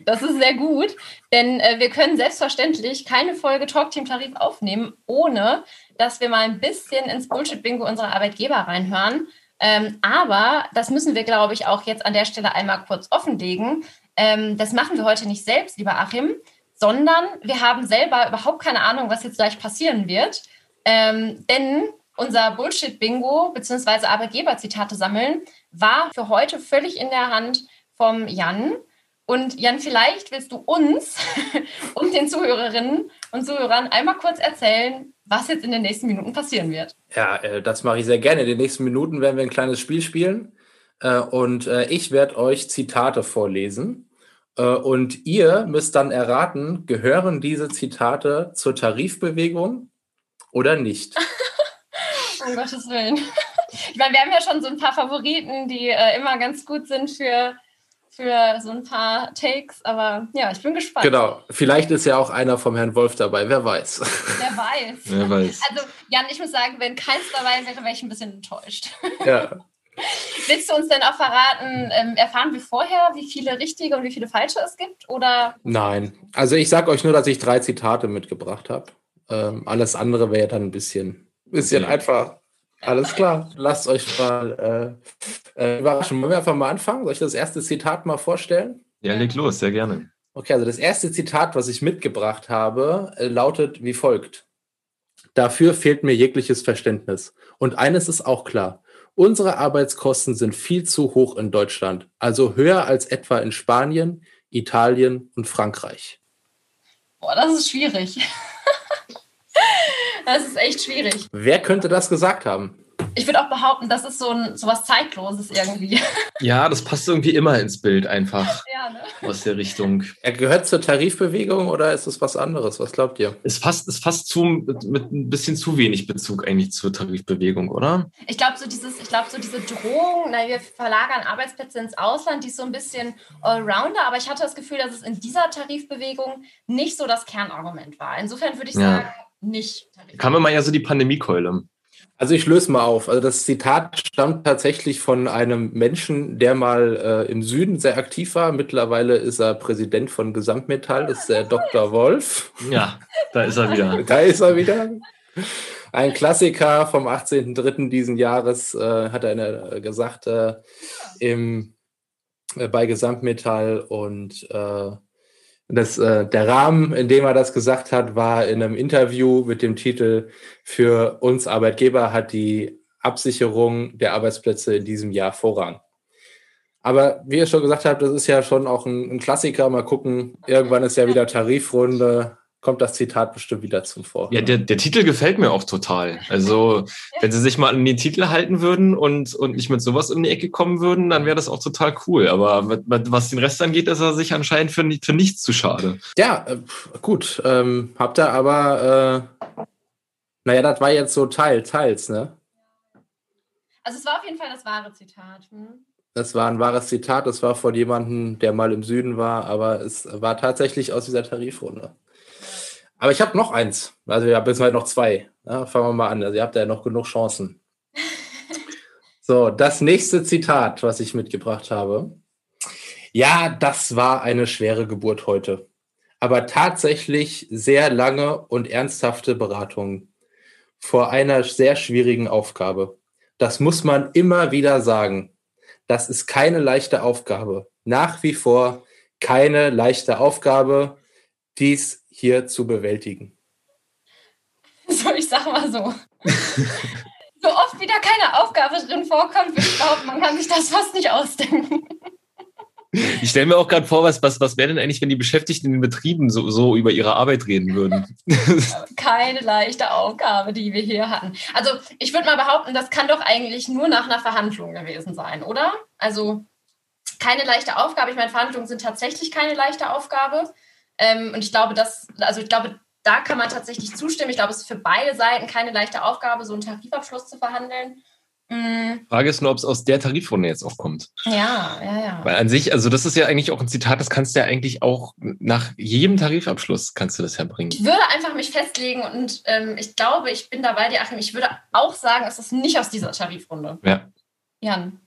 Das ist sehr gut, denn äh, wir können selbstverständlich keine Folge Talk Team Tarif aufnehmen, ohne dass wir mal ein bisschen ins Bullshit-Bingo unserer Arbeitgeber reinhören. Ähm, aber das müssen wir, glaube ich, auch jetzt an der Stelle einmal kurz offenlegen. Ähm, das machen wir heute nicht selbst, lieber Achim, sondern wir haben selber überhaupt keine Ahnung, was jetzt gleich passieren wird. Ähm, denn unser Bullshit-Bingo bzw. Arbeitgeber-Zitate sammeln war für heute völlig in der Hand vom Jan. Und Jan, vielleicht willst du uns und den Zuhörerinnen und Zuhörern einmal kurz erzählen, was jetzt in den nächsten Minuten passieren wird. Ja, äh, das mache ich sehr gerne. In den nächsten Minuten werden wir ein kleines Spiel spielen. Äh, und äh, ich werde euch Zitate vorlesen. Und ihr müsst dann erraten, gehören diese Zitate zur Tarifbewegung oder nicht? um Gottes Willen. Ich meine, wir haben ja schon so ein paar Favoriten, die immer ganz gut sind für für so ein paar Takes, aber ja, ich bin gespannt. Genau. Vielleicht ist ja auch einer vom Herrn Wolf dabei, wer weiß. Wer weiß. Wer weiß. Also, Jan, ich muss sagen, wenn keins dabei wäre, wäre ich ein bisschen enttäuscht. Ja. Willst du uns denn auch verraten, ähm, erfahren wir vorher, wie viele richtige und wie viele falsche es gibt? Oder Nein. Also ich sage euch nur, dass ich drei Zitate mitgebracht habe. Ähm, alles andere wäre dann ein bisschen, bisschen Okay. einfach. Alles klar. Lasst euch mal äh, äh, überraschen. Wollen wir einfach mal anfangen? Soll ich das erste Zitat mal vorstellen? Ja, leg los, sehr gerne. Okay, also das erste Zitat, was ich mitgebracht habe, äh, lautet wie folgt. Dafür fehlt mir jegliches Verständnis. Und eines ist auch klar. Unsere Arbeitskosten sind viel zu hoch in Deutschland, also höher als etwa in Spanien, Italien und Frankreich. boah, das ist schwierig. das ist echt schwierig. Wer könnte das gesagt haben? Ich würde auch behaupten, das ist so ein sowas Zeitloses irgendwie. Ja, das passt irgendwie immer ins Bild einfach ja, ne? aus der Richtung. Er gehört zur Tarifbewegung oder ist es was anderes? Was glaubt ihr? Es fasst, es fasst zu, mit, mit ein bisschen zu wenig Bezug eigentlich zur Tarifbewegung, oder? Ich glaube, so dieses, ich glaube, so diese Drohung, na, wir verlagern Arbeitsplätze ins Ausland, die ist so ein bisschen Allrounder, aber ich hatte das Gefühl, dass es in dieser Tarifbewegung nicht so das Kernargument war. Insofern würde ich Ja. sagen, nicht Tarif. Kam immer ja so die Pandemiekeule. Also ich löse mal auf. Also das Zitat stammt tatsächlich von einem Menschen, der mal äh, im Süden sehr aktiv war. Mittlerweile ist er Präsident von Gesamtmetall, das ist der Dr. Wolf. Ja, da ist er wieder. Da ist er wieder. Ein Klassiker vom 18.03. diesen Jahres äh, hat er äh, gesagt äh, im, äh, bei Gesamtmetall und äh, das, äh, der Rahmen, in dem er das gesagt hat, war in einem Interview mit dem Titel Für uns Arbeitgeber hat die Absicherung der Arbeitsplätze in diesem Jahr Vorrang. Aber wie ihr schon gesagt habt, das ist ja schon auch ein, ein Klassiker. Mal gucken, irgendwann ist ja wieder Tarifrunde, kommt das Zitat bestimmt wieder zum Vorrang. Ja, der, der Titel gefällt mir auch total. Also, wenn sie sich mal an den Titel halten würden und, und nicht mit sowas um die Ecke kommen würden, dann wäre das auch total cool. Aber mit- mit- was den Rest angeht, ist er sich anscheinend für, für nichts zu schade. Ja, äh, gut. Ähm, habt ihr aber, äh, naja, das war jetzt so Teil, teils, ne? Also es war auf jeden Fall das wahre Zitat. Hm? Das war ein wahres Zitat, das war von jemandem, der mal im Süden war, aber es war tatsächlich aus dieser Tarifrunde. Aber ich habe noch eins. Also ich habe jetzt halt noch zwei. Ja, fangen wir mal an. Also ihr habt ja noch genug Chancen. So, das nächste Zitat, was ich mitgebracht habe. Ja, das war eine schwere Geburt heute. Aber tatsächlich sehr lange und ernsthafte Beratungen vor einer sehr schwierigen Aufgabe. Das muss man immer wieder sagen. Das ist keine leichte Aufgabe. Nach wie vor keine leichte Aufgabe, dies hier zu bewältigen. So, ich sag mal so. so oft wieder keine Aufgabe drin vorkommt, würde ich behaupten, man kann sich das fast nicht ausdenken. Ich stelle mir auch gerade vor, was, was, was wäre denn eigentlich, wenn die Beschäftigten in den Betrieben so, so über ihre Arbeit reden würden? Keine leichte Aufgabe, die wir hier hatten. Also ich würde mal behaupten, das kann doch eigentlich nur nach einer Verhandlung gewesen sein, oder? Also keine leichte Aufgabe. Ich meine, Verhandlungen sind tatsächlich keine leichte Aufgabe. Ähm, und ich glaube, dass, also ich glaube, da kann man tatsächlich zustimmen. Ich glaube, es ist für beide Seiten keine leichte Aufgabe, so einen Tarifabschluss zu verhandeln. Mm, Frage ist nur, ob es aus der Tarifrunde jetzt auch kommt. ja, ja, ja. Weil an sich, also das ist ja eigentlich auch ein Zitat, das kannst du ja eigentlich auch nach jedem Tarifabschluss kannst du das ja bringen. Ich würde einfach mich festlegen und ähm, ich glaube, ich bin dabei, dir, Achim. Ich würde auch sagen, es ist nicht aus dieser Tarifrunde. Ja. Jan,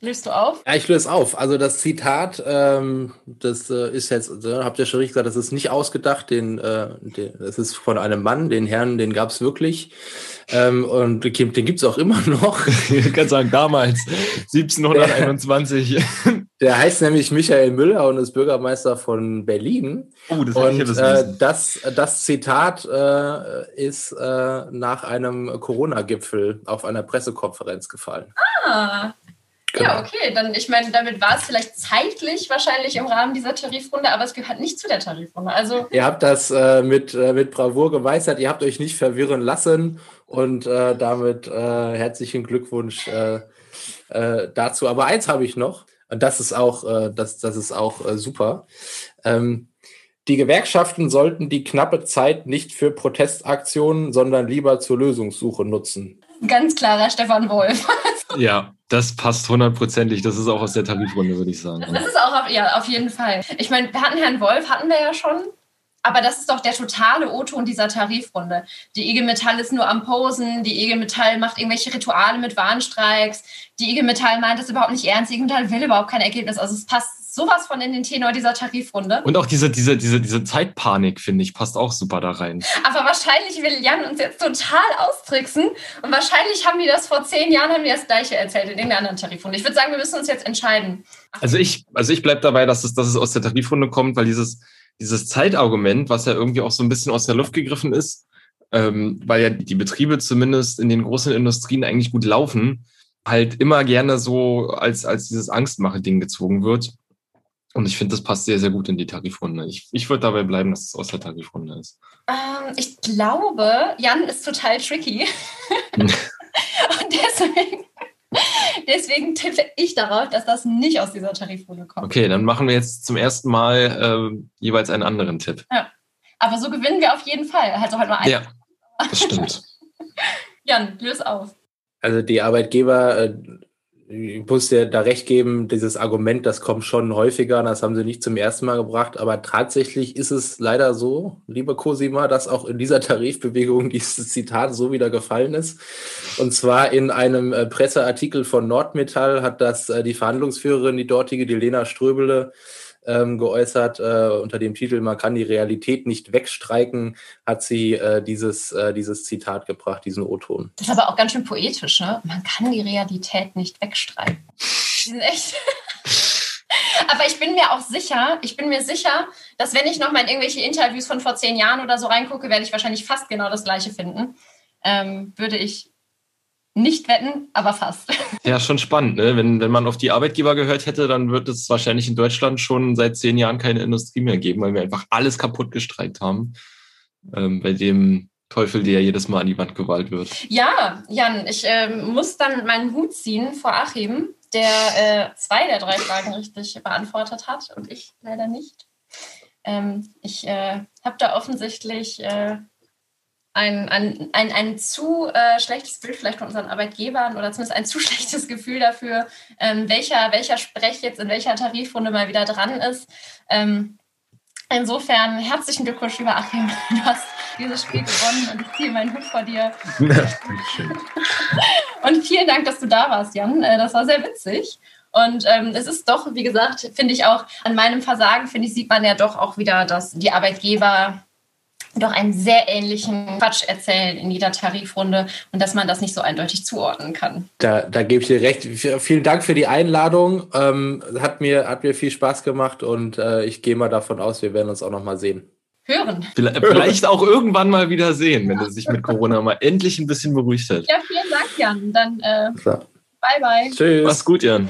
löst du auf? Ja, ich löse auf. Also das Zitat, ähm, das äh, ist jetzt, äh, habt ihr schon richtig gesagt, das ist nicht ausgedacht, den, äh, den, das ist von einem Mann, den Herrn, den gab es wirklich. Ähm, und den gibt es auch immer noch. Ich kann sagen, damals, 1721. Der heißt nämlich Michael Müller und ist Bürgermeister von Berlin. Oh, das Und ich äh, wissen. das, das Zitat äh, ist äh, nach einem Corona-Gipfel auf einer Pressekonferenz gefallen. Ah. Genau. Ja, okay. Dann, ich meine, damit war es vielleicht zeitlich wahrscheinlich im Rahmen dieser Tarifrunde, aber es gehört nicht zu der Tarifrunde. Also, Ihr habt das äh, mit, äh, mit Bravour gemeistert, ihr habt euch nicht verwirren lassen und äh, damit äh, herzlichen Glückwunsch äh, äh, dazu. Aber eins habe ich noch, und das ist auch, das, das ist auch super. Ähm, die Gewerkschaften sollten die knappe Zeit nicht für Protestaktionen, sondern lieber zur Lösungssuche nutzen. ganz klarer Stefan Wolf. Ja, Das passt hundertprozentig. Das ist auch aus der Tarifrunde, würde ich sagen. Das ist auch auf, ja, auf jeden Fall. Ich meine, wir hatten Herrn Wolf, hatten wir ja schon. Aber das ist doch der totale O-Ton dieser Tarifrunde. Die IG Metall ist nur am Posen, die IG Metall macht irgendwelche Rituale mit Warnstreiks, die IG Metall meint das überhaupt nicht ernst, die IG Metall will überhaupt kein Ergebnis. Also es passt sowas von in den Tenor dieser Tarifrunde. Und auch diese, diese, diese, diese Zeitpanik, finde ich, passt auch super da rein. Aber wahrscheinlich will Jan uns jetzt total austricksen und wahrscheinlich haben die das vor zehn Jahren, haben die das Gleiche erzählt in irgendeiner anderen Tarifrunde. Ich würde sagen, wir müssen uns jetzt entscheiden. Also ich, also ich bleibe dabei, dass es, dass es aus der Tarifrunde kommt, weil dieses, dieses Zeitargument, was ja irgendwie auch so ein bisschen aus der Luft gegriffen ist, ähm, weil ja die Betriebe zumindest in den großen Industrien eigentlich gut laufen, halt immer gerne so als, als dieses Angstmache-Ding gezogen wird. Und ich finde, das passt sehr, sehr gut in die Tarifrunde. Ich, ich würde dabei bleiben, dass es aus der Tarifrunde ist. Ähm, ich glaube, Jan ist total tricky. Und deswegen Deswegen tippe ich darauf, dass das nicht aus dieser Tarifrunde kommt. Okay, dann machen wir jetzt zum ersten Mal äh, jeweils einen anderen Tipp. Ja. Aber so gewinnen wir auf jeden Fall. Also halt nur einen. Ja, das stimmt. Jan, löse auf. Also die Arbeitgeber äh, ich muss dir da recht geben, dieses Argument, das kommt schon häufiger, das haben sie nicht zum ersten Mal gebracht, aber tatsächlich ist es leider so, liebe Cosima, dass auch in dieser Tarifbewegung dieses Zitat so wieder gefallen ist. Und zwar in einem äh, Presseartikel von Nordmetall hat das äh, die Verhandlungsführerin, die dortige, die Lena Ströbele, ähm, geäußert äh, unter dem Titel Man kann die Realität nicht wegstreiken, hat sie äh, dieses, äh, dieses Zitat gebracht, diesen O-Ton. Das ist aber auch ganz schön poetisch, ne? Man kann die Realität nicht wegstreiken. Die sind echt. Aber ich bin mir auch sicher, ich bin mir sicher, dass wenn ich nochmal in irgendwelche Interviews von vor zehn Jahren oder so reingucke, werde ich wahrscheinlich fast genau das Gleiche finden. Ähm, würde ich nicht wetten, aber fast. Ja, schon spannend. Ne? Wenn, wenn man auf die Arbeitgeber gehört hätte, dann wird es wahrscheinlich in Deutschland schon seit zehn Jahren keine Industrie mehr geben, weil wir einfach alles kaputt gestreikt haben. Ähm, bei dem Teufel, der jedes Mal an die Wand gewalt wird. Ja, Jan, ich äh, muss dann meinen Hut ziehen vor Achim, der äh, zwei der drei Fragen richtig beantwortet hat und ich leider nicht. Ähm, ich äh, habe da offensichtlich äh, ein, ein, ein, ein zu äh, schlechtes Bild vielleicht von unseren Arbeitgebern oder zumindest ein zu schlechtes Gefühl dafür, ähm, welcher, welcher Sprech jetzt in welcher Tarifrunde mal wieder dran ist. Ähm, insofern herzlichen Glückwunsch, lieber Achim. Du hast dieses Spiel gewonnen und ich ziehe meinen Hut vor dir. und vielen Dank, dass du da warst, Jan. Äh, das war sehr witzig. Und ähm, es ist doch, wie gesagt, finde ich auch an meinem Versagen, finde ich, sieht man ja doch auch wieder, dass die Arbeitgeber doch einen sehr ähnlichen Quatsch erzählen in jeder Tarifrunde und dass man das nicht so eindeutig zuordnen kann. Da, da gebe ich dir recht. Vielen Dank für die Einladung. Ähm, hat, mir, hat mir viel Spaß gemacht und äh, ich gehe mal davon aus, wir werden uns auch noch mal sehen. Hören. Vielleicht auch irgendwann mal wieder sehen, wenn er sich mit Corona mal endlich ein bisschen beruhigt hat. Ja, vielen Dank, Jan. Dann äh, bye bye. Tschüss. Mach's gut, Jan.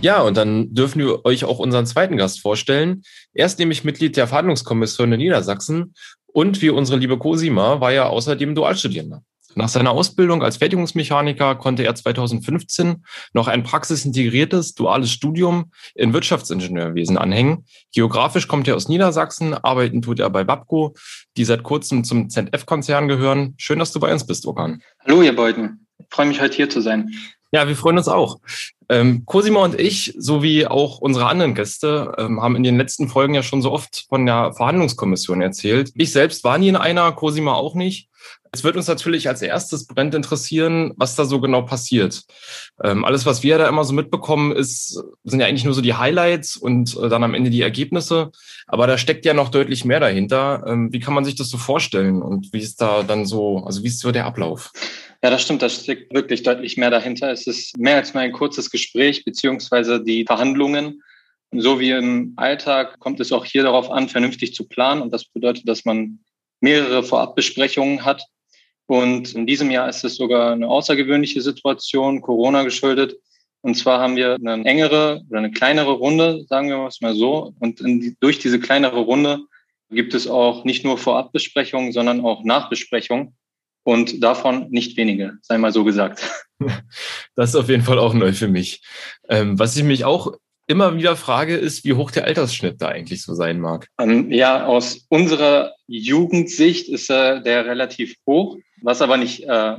Ja, und dann dürfen wir euch auch unseren zweiten Gast vorstellen. Er ist nämlich Mitglied der Verhandlungskommission in Niedersachsen und wie unsere liebe Cosima war er außerdem Dualstudierender. Nach seiner Ausbildung als Fertigungsmechaniker konnte er 2015 noch ein praxisintegriertes duales Studium in Wirtschaftsingenieurwesen anhängen. Geografisch kommt er aus Niedersachsen, arbeiten tut er bei Babco, die seit kurzem zum ZF-Konzern gehören. Schön, dass du bei uns bist, Okan. Hallo, ihr beiden. Ich freue mich heute hier zu sein. Ja, wir freuen uns auch. Ähm, Cosima und ich, sowie auch unsere anderen Gäste, ähm, haben in den letzten Folgen ja schon so oft von der Verhandlungskommission erzählt. Ich selbst war nie in einer, Cosima auch nicht. Es wird uns natürlich als erstes brennend interessieren, was da so genau passiert. Ähm, alles, was wir da immer so mitbekommen, ist, sind ja eigentlich nur so die Highlights und äh, dann am Ende die Ergebnisse. Aber da steckt ja noch deutlich mehr dahinter. Ähm, wie kann man sich das so vorstellen und wie ist da dann so, also wie ist so der Ablauf? Ja, das stimmt. Da steckt wirklich deutlich mehr dahinter. Es ist mehr als nur ein kurzes Gespräch beziehungsweise die Verhandlungen. So wie im Alltag kommt es auch hier darauf an, vernünftig zu planen. Und das bedeutet, dass man mehrere Vorabbesprechungen hat. Und in diesem Jahr ist es sogar eine außergewöhnliche Situation, Corona geschuldet. Und zwar haben wir eine engere oder eine kleinere Runde, sagen wir es mal so. Und die, durch diese kleinere Runde gibt es auch nicht nur Vorabbesprechungen, sondern auch Nachbesprechungen und davon nicht wenige, sei mal so gesagt. Das ist auf jeden Fall auch neu für mich. Ähm, was ich mich auch immer wieder frage, ist, wie hoch der Altersschnitt da eigentlich so sein mag. Ähm, ja, aus unserer Jugendsicht ist äh, der relativ hoch, was aber nicht äh,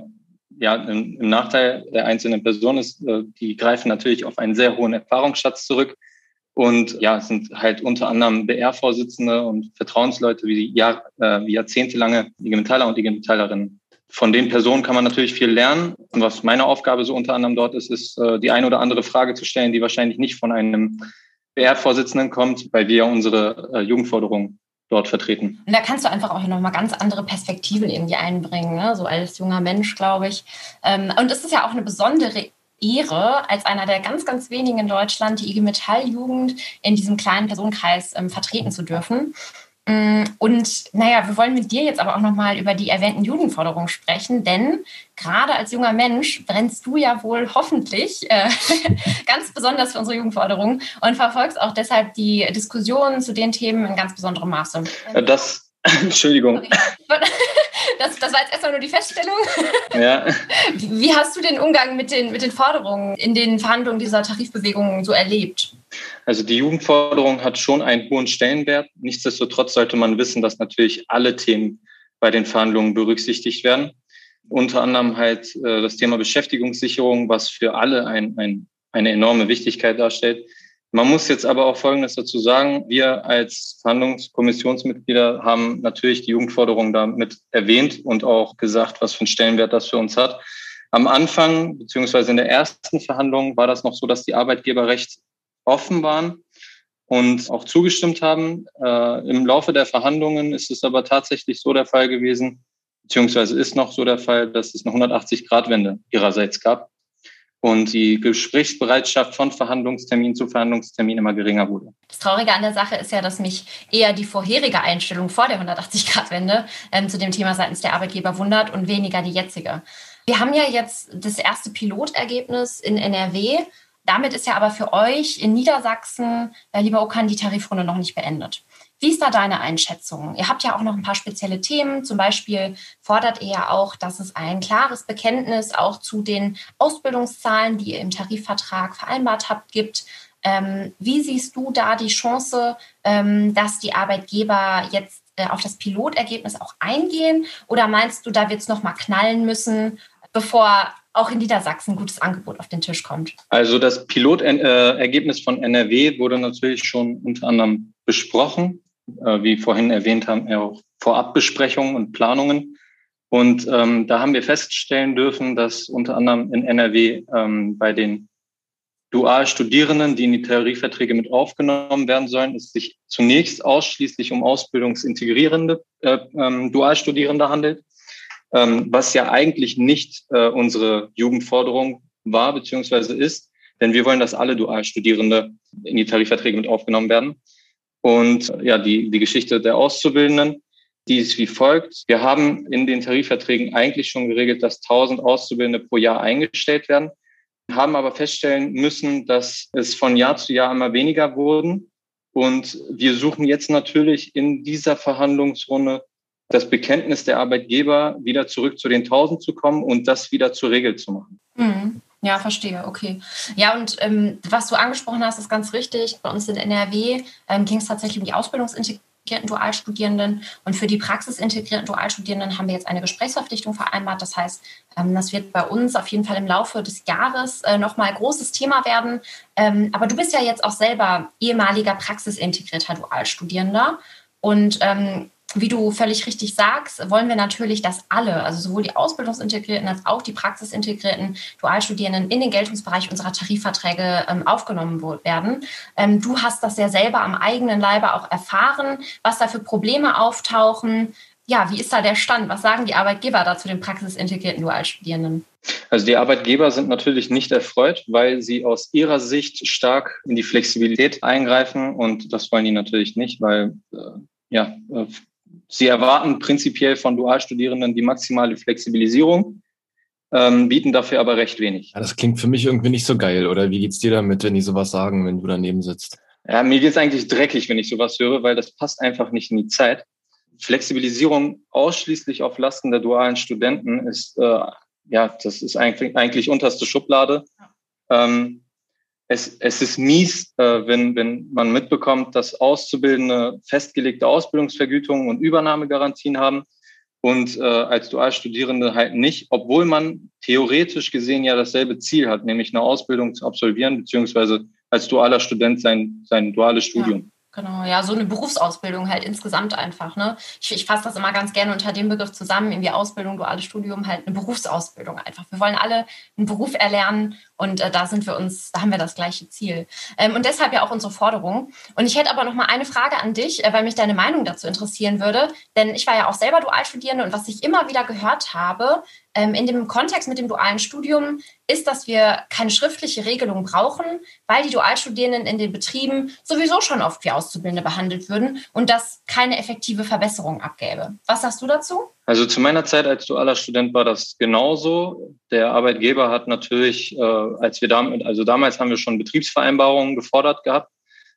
ja, im, im, Nachteil der einzelnen Person ist, äh, die greifen natürlich auf einen sehr hohen Erfahrungsschatz zurück. Und ja, es sind halt unter anderem BR-Vorsitzende und Vertrauensleute wie, Jahr, äh, wie jahrzehntelange IG Metaller und IG Metallerinnen. Von den Personen kann man natürlich viel lernen. Und was meine Aufgabe so unter anderem dort ist, ist äh, die eine oder andere Frage zu stellen, die wahrscheinlich nicht von einem BR-Vorsitzenden kommt, weil wir unsere äh, Jugendforderung dort vertreten. Und da kannst du einfach auch nochmal ganz andere Perspektiven irgendwie einbringen, ne? so als junger Mensch, glaube ich. Ähm, und es ist ja auch eine besondere Ehre, als einer der ganz, ganz wenigen in Deutschland die IG Metall-Jugend in diesem kleinen Personenkreis ähm, vertreten zu dürfen. Mm, und naja, wir wollen mit dir jetzt aber auch nochmal über die erwähnten Jugendforderungen sprechen, denn gerade als junger Mensch brennst du ja wohl hoffentlich äh, ganz besonders für unsere Jugendforderungen und verfolgst auch deshalb die Diskussionen zu den Themen in ganz besonderem Maße. Das Entschuldigung. Das, das war jetzt erstmal nur die Feststellung. Ja. Wie hast du den Umgang mit den, mit den Forderungen in den Verhandlungen dieser Tarifbewegung so erlebt? Also die Jugendforderung hat schon einen hohen Stellenwert. Nichtsdestotrotz sollte man wissen, dass natürlich alle Themen bei den Verhandlungen berücksichtigt werden. Unter anderem halt äh, das Thema Beschäftigungssicherung, was für alle ein, ein, eine enorme Wichtigkeit darstellt. Man muss jetzt aber auch Folgendes dazu sagen. Wir als Verhandlungskommissionsmitglieder haben natürlich die Jugendforderung damit erwähnt und auch gesagt, was für einen Stellenwert das für uns hat. Am Anfang, beziehungsweise in der ersten Verhandlung, war das noch so, dass die Arbeitgeber recht offen waren und auch zugestimmt haben. Äh, Im Laufe der Verhandlungen ist es aber tatsächlich so der Fall gewesen, beziehungsweise ist noch so der Fall, dass es eine 180-Grad-Wende ihrerseits gab und die Gesprächsbereitschaft von Verhandlungstermin zu Verhandlungstermin immer geringer wurde. Das Traurige an der Sache ist ja, dass mich eher die vorherige Einstellung vor der 180-Grad-Wende ähm, zu dem Thema seitens der Arbeitgeber wundert und weniger die jetzige. Wir haben ja jetzt das erste Pilotergebnis in NRW. Damit ist ja aber für euch in Niedersachsen, äh, lieber Okan, die Tarifrunde noch nicht beendet. Wie ist da deine Einschätzung? Ihr habt ja auch noch ein paar spezielle Themen. Zum Beispiel fordert ihr ja auch, dass es ein klares Bekenntnis auch zu den Ausbildungszahlen, die ihr im Tarifvertrag vereinbart habt, gibt. Ähm, wie siehst du da die Chance, ähm, dass die Arbeitgeber jetzt äh, auf das Pilotergebnis auch eingehen? Oder meinst du, da wird es nochmal knallen müssen, bevor auch in Niedersachsen ein gutes Angebot auf den Tisch kommt? Also das Pilotergebnis von NRW wurde natürlich schon unter anderem besprochen äh, wie vorhin erwähnt haben, auch Vorabbesprechungen und Planungen. Und ähm, da haben wir feststellen dürfen, dass unter anderem in NRW ähm, bei den Dualstudierenden, die in die Tarifverträge mit aufgenommen werden sollen, es sich zunächst ausschließlich um ausbildungsintegrierende äh, ähm, Dualstudierende handelt, ähm, was ja eigentlich nicht äh, unsere Jugendforderung war bzw. ist, denn wir wollen, dass alle Dualstudierende in die Tarifverträge mit aufgenommen werden. Und ja, die, die Geschichte der Auszubildenden, die ist wie folgt. Wir haben in den Tarifverträgen eigentlich schon geregelt, dass 1000 Auszubildende pro Jahr eingestellt werden, haben aber feststellen müssen, dass es von Jahr zu Jahr immer weniger wurden. Und wir suchen jetzt natürlich in dieser Verhandlungsrunde das Bekenntnis der Arbeitgeber, wieder zurück zu den 1000 zu kommen und das wieder zur Regel zu machen. Mhm. Ja, verstehe, okay. Ja, und ähm, was du angesprochen hast, ist ganz richtig. Bei uns in NRW ähm, ging es tatsächlich um die ausbildungsintegrierten Dualstudierenden. Und für die praxisintegrierten Dualstudierenden haben wir jetzt eine Gesprächsverpflichtung vereinbart. Das heißt, ähm, das wird bei uns auf jeden Fall im Laufe des Jahres äh, nochmal großes Thema werden. Ähm, aber du bist ja jetzt auch selber ehemaliger praxisintegrierter Dualstudierender. Und ähm, wie du völlig richtig sagst, wollen wir natürlich, dass alle, also sowohl die Ausbildungsintegrierten als auch die praxisintegrierten Dualstudierenden in den Geltungsbereich unserer Tarifverträge ähm, aufgenommen werden. Ähm, du hast das ja selber am eigenen Leibe auch erfahren, was da für Probleme auftauchen. Ja, wie ist da der Stand? Was sagen die Arbeitgeber da zu den praxisintegrierten Dualstudierenden? Also die Arbeitgeber sind natürlich nicht erfreut, weil sie aus ihrer Sicht stark in die Flexibilität eingreifen und das wollen die natürlich nicht, weil äh, ja, äh, Sie erwarten prinzipiell von Dualstudierenden die maximale Flexibilisierung, ähm, bieten dafür aber recht wenig. Ja, das klingt für mich irgendwie nicht so geil, oder wie geht's dir damit, wenn die sowas sagen, wenn du daneben sitzt? Ja, mir geht's eigentlich dreckig, wenn ich sowas höre, weil das passt einfach nicht in die Zeit. Flexibilisierung ausschließlich auf Lasten der dualen Studenten ist, äh, ja, das ist eigentlich, eigentlich unterste Schublade. Ähm, es, es ist mies, äh, wenn, wenn man mitbekommt, dass Auszubildende festgelegte Ausbildungsvergütungen und Übernahmegarantien haben. und äh, als Dualstudierende halt nicht, obwohl man theoretisch gesehen ja dasselbe Ziel hat, nämlich eine Ausbildung zu absolvieren, beziehungsweise als dualer Student sein, sein duales Studium. Ja. Genau, ja, so eine Berufsausbildung halt insgesamt einfach. Ne? Ich, ich fasse das immer ganz gerne unter dem Begriff zusammen, irgendwie Ausbildung, duales Studium, halt eine Berufsausbildung einfach. Wir wollen alle einen Beruf erlernen und äh, da sind wir uns, da haben wir das gleiche Ziel. Ähm, und deshalb ja auch unsere Forderung. Und ich hätte aber noch mal eine Frage an dich, äh, weil mich deine Meinung dazu interessieren würde. Denn ich war ja auch selber Dualstudierende und was ich immer wieder gehört habe, in dem Kontext mit dem dualen Studium ist, dass wir keine schriftliche Regelung brauchen, weil die Dualstudierenden in den Betrieben sowieso schon oft wie Auszubildende behandelt würden und das keine effektive Verbesserung abgäbe. Was sagst du dazu? Also zu meiner Zeit als dualer Student war das genauso. Der Arbeitgeber hat natürlich, äh, als wir damit, also damals haben wir schon Betriebsvereinbarungen gefordert gehabt,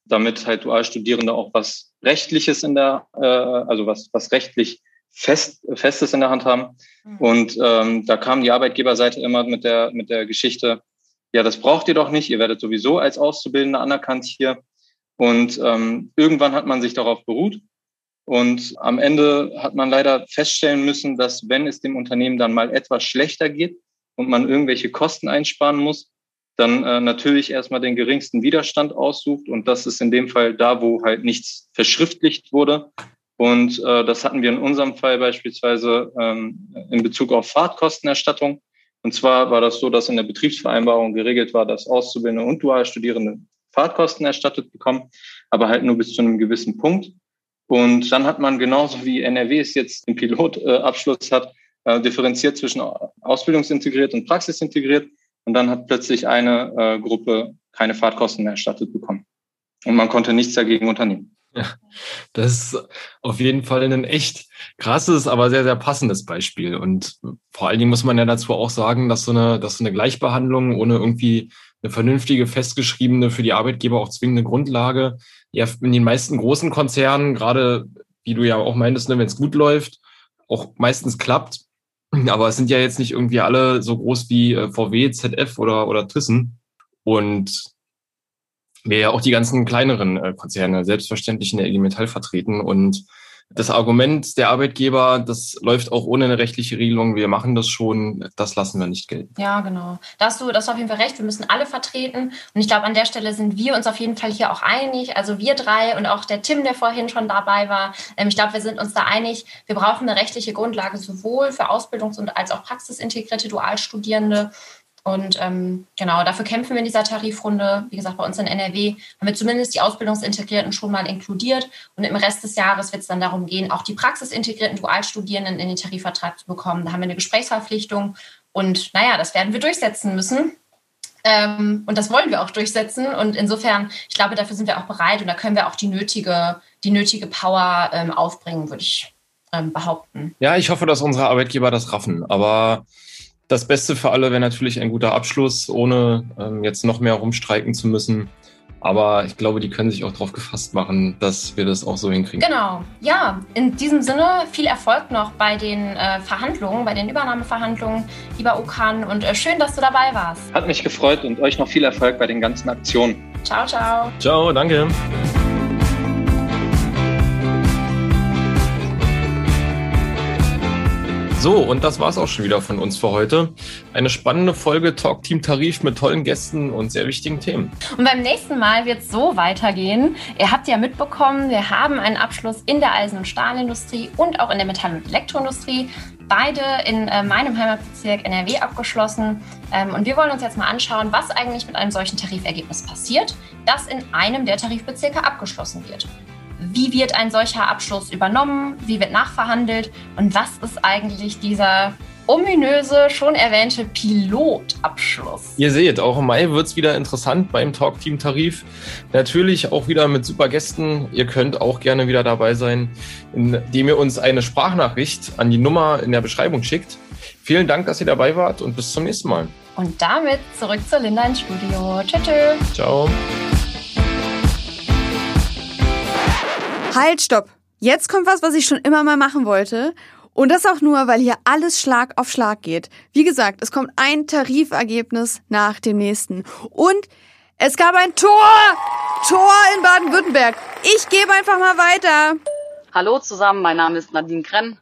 damit halt Dualstudierende auch was Rechtliches in der, äh, also was, was rechtlich Fest, Festes in der Hand haben. Mhm. Und ähm, da kam die Arbeitgeberseite immer mit der, mit der Geschichte, ja, das braucht ihr doch nicht, ihr werdet sowieso als Auszubildende anerkannt hier. Und ähm, irgendwann hat man sich darauf beruht. Und am Ende hat man leider feststellen müssen, dass wenn es dem Unternehmen dann mal etwas schlechter geht und man irgendwelche Kosten einsparen muss, dann äh, natürlich erstmal den geringsten Widerstand aussucht. Und das ist in dem Fall da, wo halt nichts verschriftlicht wurde, und äh, das hatten wir in unserem Fall beispielsweise ähm, in Bezug auf Fahrtkostenerstattung. Und zwar war das so, dass in der Betriebsvereinbarung geregelt war, dass Auszubildende und Dualstudierende Fahrtkosten erstattet bekommen, aber halt nur bis zu einem gewissen Punkt. Und dann hat man genauso wie NRW es jetzt im Pilotabschluss hat, äh, differenziert zwischen Ausbildungsintegriert und Praxisintegriert. Und dann hat plötzlich eine äh, Gruppe keine Fahrtkosten mehr erstattet bekommen. Und man konnte nichts dagegen unternehmen. Ja, das ist auf jeden Fall ein echt krasses, aber sehr, sehr passendes Beispiel. Und vor allen Dingen muss man ja dazu auch sagen, dass so eine, dass so eine Gleichbehandlung ohne irgendwie eine vernünftige, festgeschriebene, für die Arbeitgeber auch zwingende Grundlage, ja, in den meisten großen Konzernen, gerade wie du ja auch meintest, ne, wenn es gut läuft, auch meistens klappt. Aber es sind ja jetzt nicht irgendwie alle so groß wie äh, VW, ZF oder, oder Thyssen. Und wir ja auch die ganzen kleineren äh, Konzerne selbstverständlich in der IG Metall vertreten. Und das Argument der Arbeitgeber, das läuft auch ohne eine rechtliche Regelung, wir machen das schon, das lassen wir nicht gelten. Ja, genau. Da hast du, das auf jeden Fall recht, wir müssen alle vertreten. Und ich glaube, an der Stelle sind wir uns auf jeden Fall hier auch einig. Also wir drei und auch der Tim, der vorhin schon dabei war. Ähm, ich glaube, wir sind uns da einig, wir brauchen eine rechtliche Grundlage sowohl für Ausbildungs- und als auch praxisintegrierte Dualstudierende. Und ähm, genau, dafür kämpfen wir in dieser Tarifrunde. Wie gesagt, bei uns in NRW haben wir zumindest die Ausbildungsintegrierten schon mal inkludiert. Und im Rest des Jahres wird es dann darum gehen, auch die praxisintegrierten Dualstudierenden in den Tarifvertrag zu bekommen. Da haben wir eine Gesprächsverpflichtung. Und naja, das werden wir durchsetzen müssen. Ähm, und das wollen wir auch durchsetzen. Und insofern, ich glaube, dafür sind wir auch bereit und da können wir auch die nötige, die nötige Power ähm, aufbringen, würde ich ähm, behaupten. Ja, ich hoffe, dass unsere Arbeitgeber das raffen. Aber das Beste für alle wäre natürlich ein guter Abschluss, ohne ähm, jetzt noch mehr rumstreiken zu müssen. Aber ich glaube, die können sich auch darauf gefasst machen, dass wir das auch so hinkriegen. Genau. Ja, in diesem Sinne viel Erfolg noch bei den äh, Verhandlungen, bei den Übernahmeverhandlungen, lieber Okan. Und äh, schön, dass du dabei warst. Hat mich gefreut und euch noch viel Erfolg bei den ganzen Aktionen. Ciao, ciao. Ciao, danke. So, und das war's auch schon wieder von uns für heute. Eine spannende Folge Talk Team Tarif mit tollen Gästen und sehr wichtigen Themen. Und beim nächsten Mal wird es so weitergehen. Ihr habt ja mitbekommen, wir haben einen Abschluss in der Eisen- und Stahlindustrie und auch in der Metall- und Elektroindustrie. Beide in äh, meinem Heimatbezirk NRW abgeschlossen. Ähm, und wir wollen uns jetzt mal anschauen, was eigentlich mit einem solchen Tarifergebnis passiert, das in einem der Tarifbezirke abgeschlossen wird wie wird ein solcher Abschluss übernommen, wie wird nachverhandelt und was ist eigentlich dieser ominöse, schon erwähnte Pilotabschluss. Ihr seht, auch im Mai wird es wieder interessant beim Talk-Team-Tarif. Natürlich auch wieder mit super Gästen. Ihr könnt auch gerne wieder dabei sein, indem ihr uns eine Sprachnachricht an die Nummer in der Beschreibung schickt. Vielen Dank, dass ihr dabei wart und bis zum nächsten Mal. Und damit zurück zu Linda ins Studio. Tschüss. tschüss. Ciao. Halt, stopp. Jetzt kommt was, was ich schon immer mal machen wollte. Und das auch nur, weil hier alles Schlag auf Schlag geht. Wie gesagt, es kommt ein Tarifergebnis nach dem nächsten. Und es gab ein Tor! Tor in Baden-Württemberg. Ich gebe einfach mal weiter. Hallo zusammen, mein Name ist Nadine Krenn.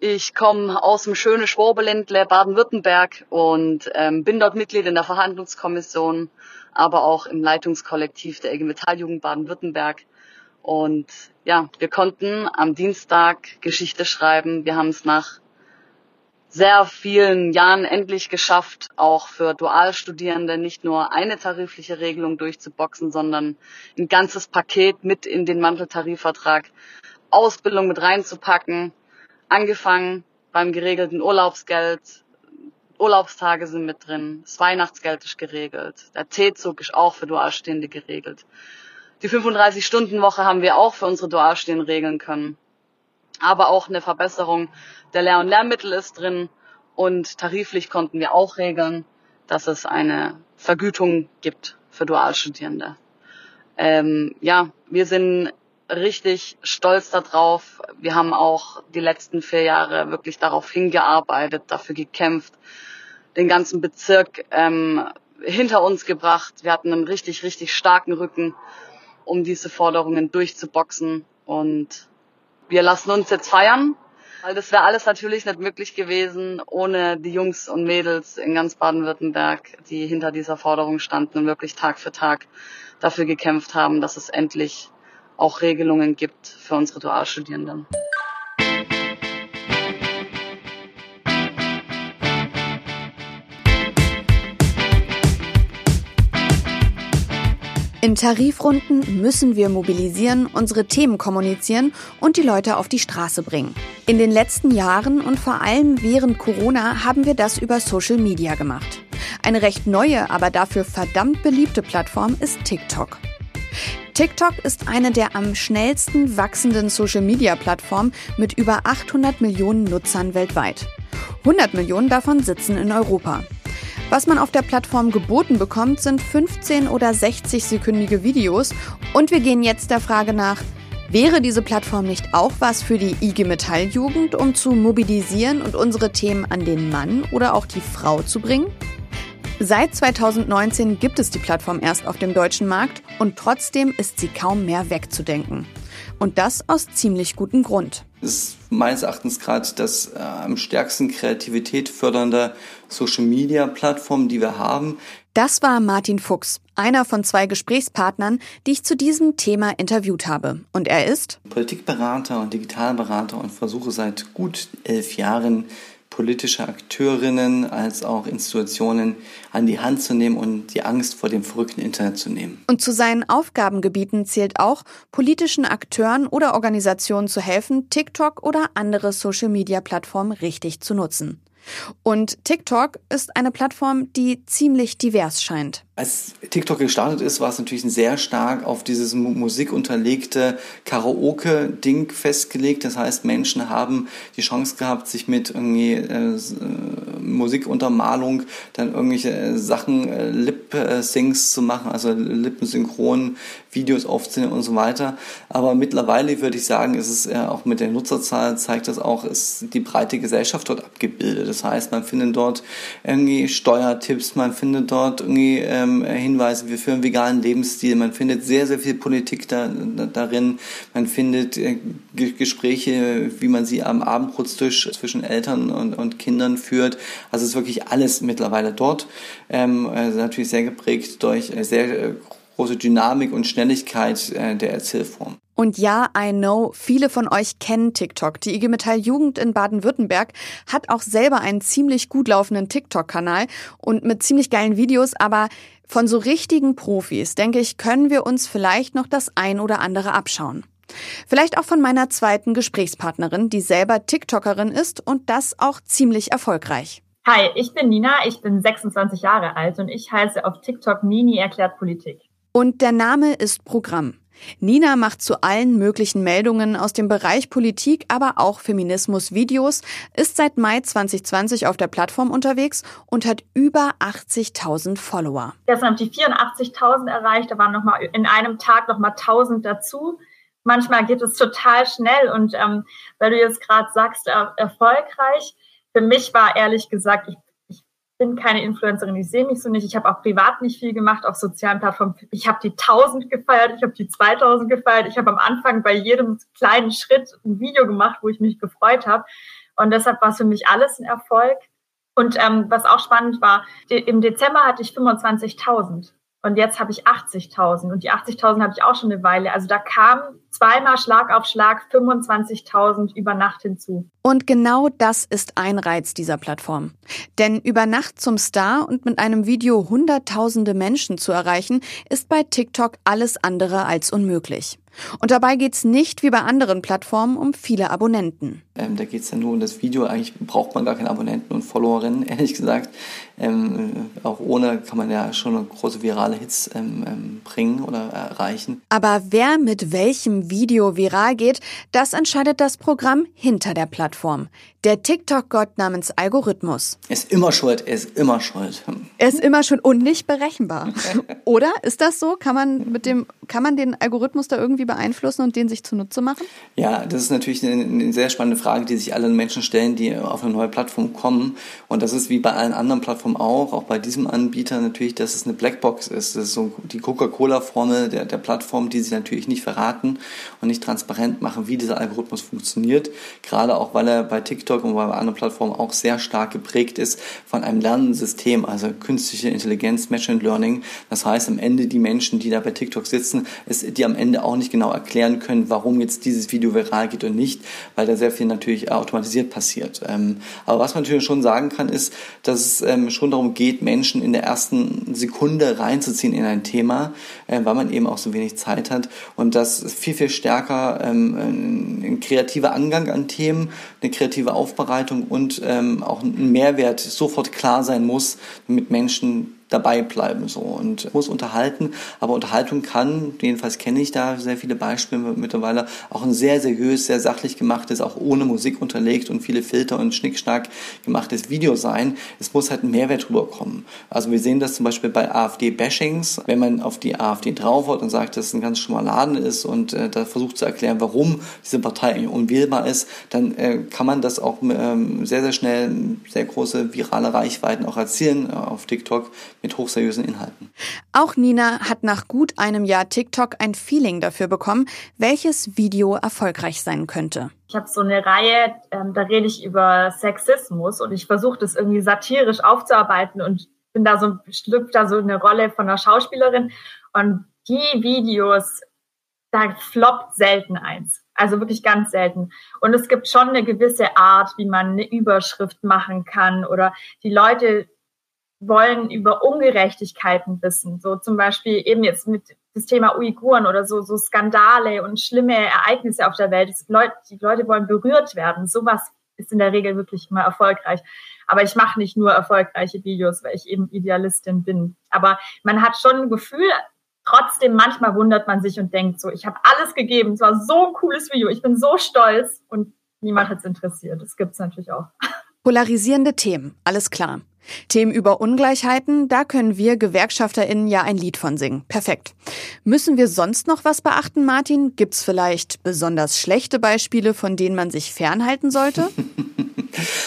Ich komme aus dem schönen Schwabeländle Baden-Württemberg und ähm, bin dort Mitglied in der Verhandlungskommission, aber auch im Leitungskollektiv der IG Metalljugend Baden-Württemberg. Und ja, wir konnten am Dienstag Geschichte schreiben. Wir haben es nach sehr vielen Jahren endlich geschafft, auch für Dualstudierende nicht nur eine tarifliche Regelung durchzuboxen, sondern ein ganzes Paket mit in den Manteltarifvertrag Ausbildung mit reinzupacken. Angefangen beim geregelten Urlaubsgeld. Urlaubstage sind mit drin. Das Weihnachtsgeld ist geregelt. Der T-Zug ist auch für Dualstehende geregelt. Die 35-Stunden-Woche haben wir auch für unsere Dualstehenden regeln können aber auch eine Verbesserung der Lehr- und Lehrmittel ist drin und tariflich konnten wir auch regeln, dass es eine Vergütung gibt für Dualstudierende. Ähm, ja, wir sind richtig stolz darauf. Wir haben auch die letzten vier Jahre wirklich darauf hingearbeitet, dafür gekämpft, den ganzen Bezirk ähm, hinter uns gebracht. Wir hatten einen richtig, richtig starken Rücken, um diese Forderungen durchzuboxen. Und wir lassen uns jetzt feiern, weil das wäre alles natürlich nicht möglich gewesen ohne die Jungs und Mädels in ganz Baden-Württemberg, die hinter dieser Forderung standen und wirklich Tag für Tag dafür gekämpft haben, dass es endlich auch Regelungen gibt für unsere Dualstudierenden. In Tarifrunden müssen wir mobilisieren, unsere Themen kommunizieren und die Leute auf die Straße bringen. In den letzten Jahren und vor allem während Corona haben wir das über Social Media gemacht. Eine recht neue, aber dafür verdammt beliebte Plattform ist TikTok. TikTok ist eine der am schnellsten wachsenden Social-Media-Plattformen mit über 800 Millionen Nutzern weltweit. 100 Millionen davon sitzen in Europa. Was man auf der Plattform geboten bekommt, sind 15 oder 60 sekündige Videos. Und wir gehen jetzt der Frage nach, wäre diese Plattform nicht auch was für die IG Metall-Jugend, um zu mobilisieren und unsere Themen an den Mann oder auch die Frau zu bringen? Seit 2019 gibt es die Plattform erst auf dem deutschen Markt und trotzdem ist sie kaum mehr wegzudenken. Und das aus ziemlich gutem Grund. Das ist meines Erachtens gerade das äh, am stärksten Kreativität fördernde Social-Media-Plattform, die wir haben. Das war Martin Fuchs, einer von zwei Gesprächspartnern, die ich zu diesem Thema interviewt habe. Und er ist Politikberater und Digitalberater und versuche seit gut elf Jahren politische Akteurinnen als auch Institutionen an die Hand zu nehmen und die Angst vor dem verrückten Internet zu nehmen. Und zu seinen Aufgabengebieten zählt auch, politischen Akteuren oder Organisationen zu helfen, TikTok oder andere Social-Media-Plattformen richtig zu nutzen. Und TikTok ist eine Plattform, die ziemlich divers scheint. Als TikTok gestartet ist, war es natürlich sehr stark auf dieses musikunterlegte Karaoke-Ding festgelegt. Das heißt, Menschen haben die Chance gehabt, sich mit irgendwie äh, Musikuntermalung dann irgendwelche äh, Sachen, äh, Lip-Syncs zu machen, also lippensynchron Videos aufzunehmen und so weiter. Aber mittlerweile würde ich sagen, ist es äh, auch mit der Nutzerzahl zeigt das auch, ist die breite Gesellschaft dort abgebildet. Das heißt, man findet dort irgendwie Steuertipps, man findet dort irgendwie ähm, Hinweise, wir führen veganen Lebensstil, man findet sehr, sehr viel Politik da, da, darin, man findet äh, Gespräche, wie man sie am Abendbrotstisch zwischen Eltern und, und Kindern führt. Also es ist wirklich alles mittlerweile dort. Ähm, also natürlich sehr geprägt durch äh, sehr äh, große Dynamik und Schnelligkeit äh, der Erzählform. Und ja, I know, viele von euch kennen TikTok. Die IG Metall Jugend in Baden-Württemberg hat auch selber einen ziemlich gut laufenden TikTok-Kanal und mit ziemlich geilen Videos, aber von so richtigen Profis, denke ich, können wir uns vielleicht noch das ein oder andere abschauen. Vielleicht auch von meiner zweiten Gesprächspartnerin, die selber TikTokerin ist und das auch ziemlich erfolgreich. Hi, ich bin Nina, ich bin 26 Jahre alt und ich heiße auf TikTok Nini erklärt Politik. Und der Name ist Programm. Nina macht zu allen möglichen Meldungen aus dem Bereich Politik, aber auch Feminismus Videos, ist seit Mai 2020 auf der Plattform unterwegs und hat über 80.000 Follower. Gestern haben die 84.000 erreicht, da waren noch mal in einem Tag noch mal 1.000 dazu. Manchmal geht es total schnell und ähm, weil du jetzt gerade sagst, er erfolgreich, für mich war ehrlich gesagt, ich bin keine Influencerin, ich sehe mich so nicht. Ich habe auch privat nicht viel gemacht auf sozialen Plattformen. Ich habe die 1000 gefeiert, ich habe die 2000 gefeiert. Ich habe am Anfang bei jedem kleinen Schritt ein Video gemacht, wo ich mich gefreut habe. Und deshalb war es für mich alles ein Erfolg. Und ähm, was auch spannend war, im Dezember hatte ich 25.000 und jetzt habe ich 80.000 und die 80.000 habe ich auch schon eine Weile. Also da kam zweimal Schlag auf Schlag 25.000 über Nacht hinzu. Und genau das ist ein Reiz dieser Plattform. Denn über Nacht zum Star und mit einem Video hunderttausende Menschen zu erreichen, ist bei TikTok alles andere als unmöglich. Und dabei geht's nicht wie bei anderen Plattformen um viele Abonnenten. Ähm, da geht's ja nur um das Video. Eigentlich braucht man gar keine Abonnenten und Followerinnen, ehrlich gesagt. Ähm, auch ohne kann man ja schon große virale Hits ähm, ähm, bringen oder erreichen. Aber wer mit welchem Video viral geht, das entscheidet das Programm hinter der Plattform. Der TikTok-Gott namens Algorithmus. Er ist immer schuld, er ist immer schuld. Er ist immer schuld und nicht berechenbar. Oder? Ist das so? Kann man mit dem, kann man den Algorithmus da irgendwie beeinflussen und den sich zunutze machen? Ja, das ist natürlich eine, eine sehr spannende Frage, die sich alle Menschen stellen, die auf eine neue Plattform kommen. Und das ist wie bei allen anderen Plattformen auch, auch bei diesem Anbieter natürlich, dass es eine Blackbox ist. Das ist so die Coca-Cola-Formel der, der Plattform, die sie natürlich nicht verraten und nicht transparent machen, wie dieser Algorithmus funktioniert. Gerade auch, weil er bei TikTok TikTok und bei anderen Plattformen auch sehr stark geprägt ist von einem Lernensystem, also künstliche Intelligenz, Machine Learning. Das heißt, am Ende die Menschen, die da bei TikTok sitzen, ist, die am Ende auch nicht genau erklären können, warum jetzt dieses Video viral geht und nicht, weil da sehr viel natürlich automatisiert passiert. Ähm, aber was man natürlich schon sagen kann, ist, dass es ähm, schon darum geht, Menschen in der ersten Sekunde reinzuziehen in ein Thema, äh, weil man eben auch so wenig Zeit hat und das viel, viel stärker ähm, ein kreativer Angang an Themen, eine kreative Aufbereitung und ähm, auch ein Mehrwert sofort klar sein muss, damit Menschen dabei bleiben so und muss unterhalten, aber Unterhaltung kann, jedenfalls kenne ich da sehr viele Beispiele mittlerweile, auch ein sehr seriös, sehr sachlich gemachtes, auch ohne Musik unterlegt und viele Filter und Schnickschnack gemachtes Video sein. Es muss halt ein Mehrwert rüberkommen. Also wir sehen das zum Beispiel bei AfD-Bashings, wenn man auf die AfD draufhaut und sagt, dass es ein ganz schlimmer Laden ist und äh, da versucht zu erklären, warum diese Partei unwählbar ist, dann äh, kann man das auch ähm, sehr, sehr schnell sehr große virale Reichweiten auch erzielen äh, auf TikTok mit hochseriösen Inhalten. Auch Nina hat nach gut einem Jahr TikTok ein Feeling dafür bekommen, welches Video erfolgreich sein könnte. Ich habe so eine Reihe, ähm, da rede ich über Sexismus und ich versuche das irgendwie satirisch aufzuarbeiten und bin da so schlüpft da so eine Rolle von einer Schauspielerin und die Videos, da floppt selten eins. Also wirklich ganz selten. Und es gibt schon eine gewisse Art, wie man eine Überschrift machen kann oder die Leute wollen über Ungerechtigkeiten wissen. So zum Beispiel eben jetzt mit das Thema Uiguren oder so, so Skandale und schlimme Ereignisse auf der Welt. Leute, die Leute wollen berührt werden. Sowas ist in der Regel wirklich immer erfolgreich. Aber ich mache nicht nur erfolgreiche Videos, weil ich eben Idealistin bin. Aber man hat schon ein Gefühl, trotzdem manchmal wundert man sich und denkt so, ich habe alles gegeben. Es war so ein cooles Video. Ich bin so stolz und niemand hat es interessiert. Das gibt's natürlich auch. Polarisierende Themen, alles klar. Themen über Ungleichheiten, da können wir GewerkschafterInnen ja ein Lied von singen. Perfekt. Müssen wir sonst noch was beachten, Martin? Gibt's vielleicht besonders schlechte Beispiele, von denen man sich fernhalten sollte?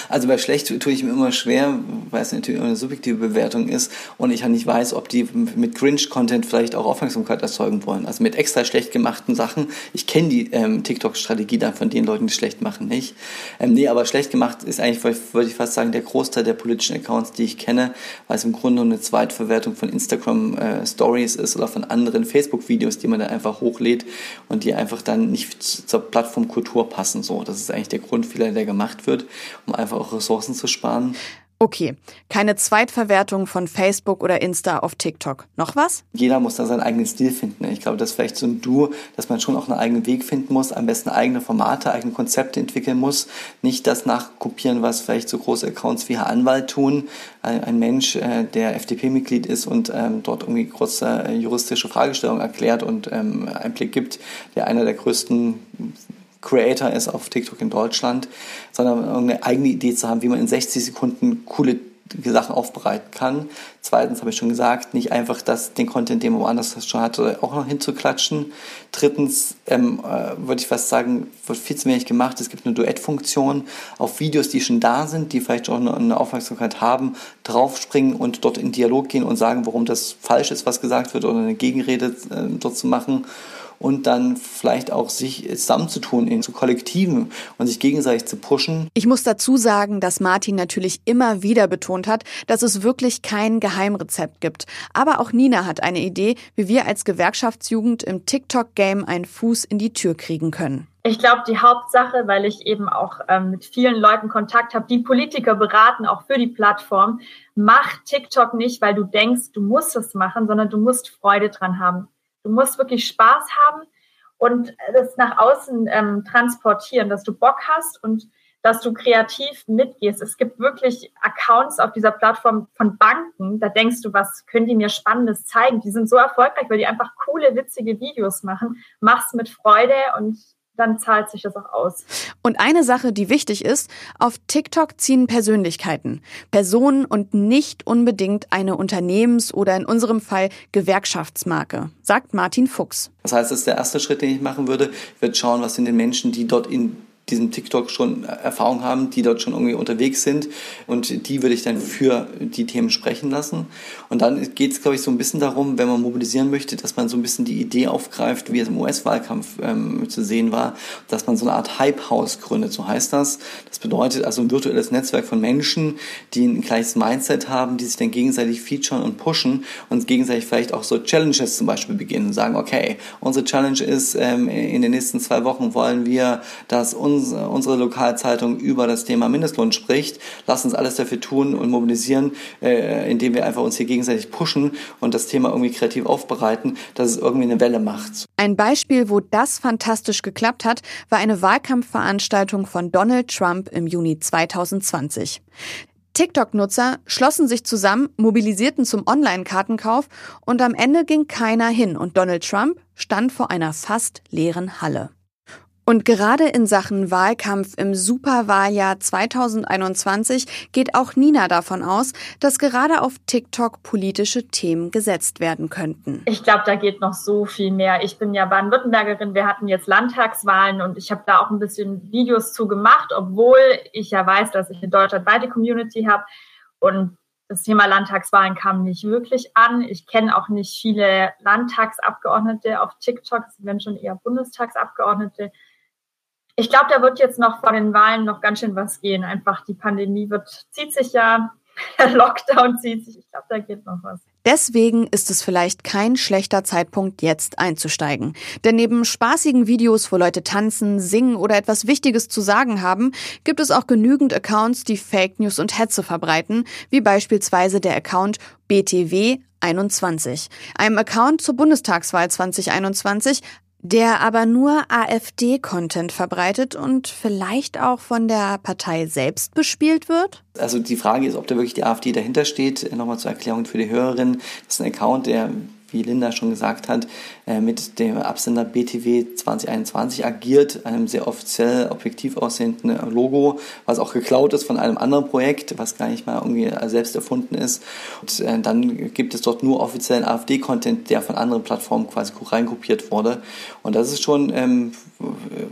Also bei schlecht tue ich mir immer schwer, weil es natürlich eine subjektive Bewertung ist und ich ja nicht weiß, ob die mit Cringe-Content vielleicht auch Aufmerksamkeit erzeugen wollen. Also mit extra schlecht gemachten Sachen. Ich kenne die ähm, TikTok-Strategie dann von den Leuten, die schlecht machen, nicht. Ähm, nee, aber schlecht gemacht ist eigentlich, würde ich fast sagen, der Großteil der politischen Accounts, die ich kenne, weil es im Grunde eine Zweitverwertung von Instagram äh, Stories ist oder von anderen Facebook-Videos, die man dann einfach hochlädt und die einfach dann nicht zur Plattformkultur passen. So, das ist eigentlich der Grundfehler, der gemacht wird um einfach auch Ressourcen zu sparen. Okay, keine Zweitverwertung von Facebook oder Insta auf TikTok. Noch was? Jeder muss da seinen eigenen Stil finden. Ich glaube, das ist vielleicht so ein Duo, dass man schon auch einen eigenen Weg finden muss, am besten eigene Formate, eigene Konzepte entwickeln muss. Nicht das nachkopieren, was vielleicht so große Accounts wie Herr Anwalt tun. Ein Mensch, äh, der FDP-Mitglied ist und ähm, dort irgendwie große äh, juristische Fragestellungen erklärt und ähm, Einblick gibt, der einer der größten Creator ist auf TikTok in Deutschland, sondern eine eigene Idee zu haben, wie man in 60 Sekunden coole Sachen aufbereiten kann. Zweitens habe ich schon gesagt, nicht einfach das, den Content, den man woanders schon hatte, auch noch hinzuklatschen. Drittens ähm, äh, würde ich fast sagen, wird viel zu wenig gemacht. Es gibt eine Duettfunktion auf Videos, die schon da sind, die vielleicht auch eine, eine Aufmerksamkeit haben, draufspringen und dort in Dialog gehen und sagen, warum das falsch ist, was gesagt wird oder eine Gegenrede äh, dort zu machen und dann vielleicht auch sich zusammenzutun in zu Kollektiven und sich gegenseitig zu pushen. Ich muss dazu sagen, dass Martin natürlich immer wieder betont hat, dass es wirklich kein Geheimrezept gibt. Aber auch Nina hat eine Idee, wie wir als Gewerkschaftsjugend im TikTok-Game einen Fuß in die Tür kriegen können. Ich glaube, die Hauptsache, weil ich eben auch ähm, mit vielen Leuten Kontakt habe, die Politiker beraten, auch für die Plattform, mach TikTok nicht, weil du denkst, du musst es machen, sondern du musst Freude dran haben. Du musst wirklich Spaß haben und das nach außen ähm, transportieren, dass du Bock hast und dass du kreativ mitgehst. Es gibt wirklich Accounts auf dieser Plattform von Banken, da denkst du, was können die mir Spannendes zeigen? Die sind so erfolgreich, weil die einfach coole, witzige Videos machen. Mach's mit Freude und dann zahlt sich das auch aus. Und eine Sache, die wichtig ist, auf TikTok ziehen Persönlichkeiten, Personen und nicht unbedingt eine Unternehmens- oder in unserem Fall Gewerkschaftsmarke, sagt Martin Fuchs. Das heißt, das ist der erste Schritt, den ich machen würde. Ich würde schauen, was sind die Menschen, die dort in diesem TikTok schon Erfahrung haben, die dort schon irgendwie unterwegs sind und die würde ich dann für die Themen sprechen lassen. Und dann geht es, glaube ich, so ein bisschen darum, wenn man mobilisieren möchte, dass man so ein bisschen die Idee aufgreift, wie es im US-Wahlkampf ähm, zu sehen war, dass man so eine Art Hype-House gründet, so heißt das. Das bedeutet also ein virtuelles Netzwerk von Menschen, die ein gleiches Mindset haben, die sich dann gegenseitig featuren und pushen und gegenseitig vielleicht auch so Challenges zum Beispiel beginnen und sagen, okay, unsere Challenge ist, ähm, in den nächsten zwei Wochen wollen wir, dass uns unsere Lokalzeitung über das Thema Mindestlohn spricht. Lass uns alles dafür tun und mobilisieren, äh, indem wir einfach uns hier gegenseitig pushen und das Thema irgendwie kreativ aufbereiten, dass es irgendwie eine Welle macht. Ein Beispiel, wo das fantastisch geklappt hat, war eine Wahlkampfveranstaltung von Donald Trump im Juni 2020. TikTok-Nutzer schlossen sich zusammen, mobilisierten zum Online-Kartenkauf und am Ende ging keiner hin und Donald Trump stand vor einer fast leeren Halle. Und gerade in Sachen Wahlkampf im Superwahljahr 2021 geht auch Nina davon aus, dass gerade auf TikTok politische Themen gesetzt werden könnten. Ich glaube, da geht noch so viel mehr. Ich bin ja Baden-Württembergerin. Wir hatten jetzt Landtagswahlen und ich habe da auch ein bisschen Videos zu gemacht, obwohl ich ja weiß, dass ich eine deutschlandweite Community habe. Und das Thema Landtagswahlen kam nicht wirklich an. Ich kenne auch nicht viele Landtagsabgeordnete auf TikTok, werden schon eher Bundestagsabgeordnete ich glaube, da wird jetzt noch vor den Wahlen noch ganz schön was gehen. Einfach die Pandemie wird, zieht sich ja, der Lockdown zieht sich. Ich glaube, da geht noch was. Deswegen ist es vielleicht kein schlechter Zeitpunkt, jetzt einzusteigen. Denn neben spaßigen Videos, wo Leute tanzen, singen oder etwas Wichtiges zu sagen haben, gibt es auch genügend Accounts, die Fake News und Hetze verbreiten, wie beispielsweise der Account BTW 21. Einem Account zur Bundestagswahl 2021 der aber nur AfD-Content verbreitet und vielleicht auch von der Partei selbst bespielt wird? Also die Frage ist, ob da wirklich die AfD dahinter steht. Nochmal zur Erklärung für die Hörerin. Das ist ein Account, der wie Linda schon gesagt hat, mit dem Absender BTW 2021 agiert, einem sehr offiziell objektiv aussehenden Logo, was auch geklaut ist von einem anderen Projekt, was gar nicht mal irgendwie selbst erfunden ist. Und äh, dann gibt es dort nur offiziellen AfD-Content, der von anderen Plattformen quasi reinkopiert wurde. Und das ist schon ähm,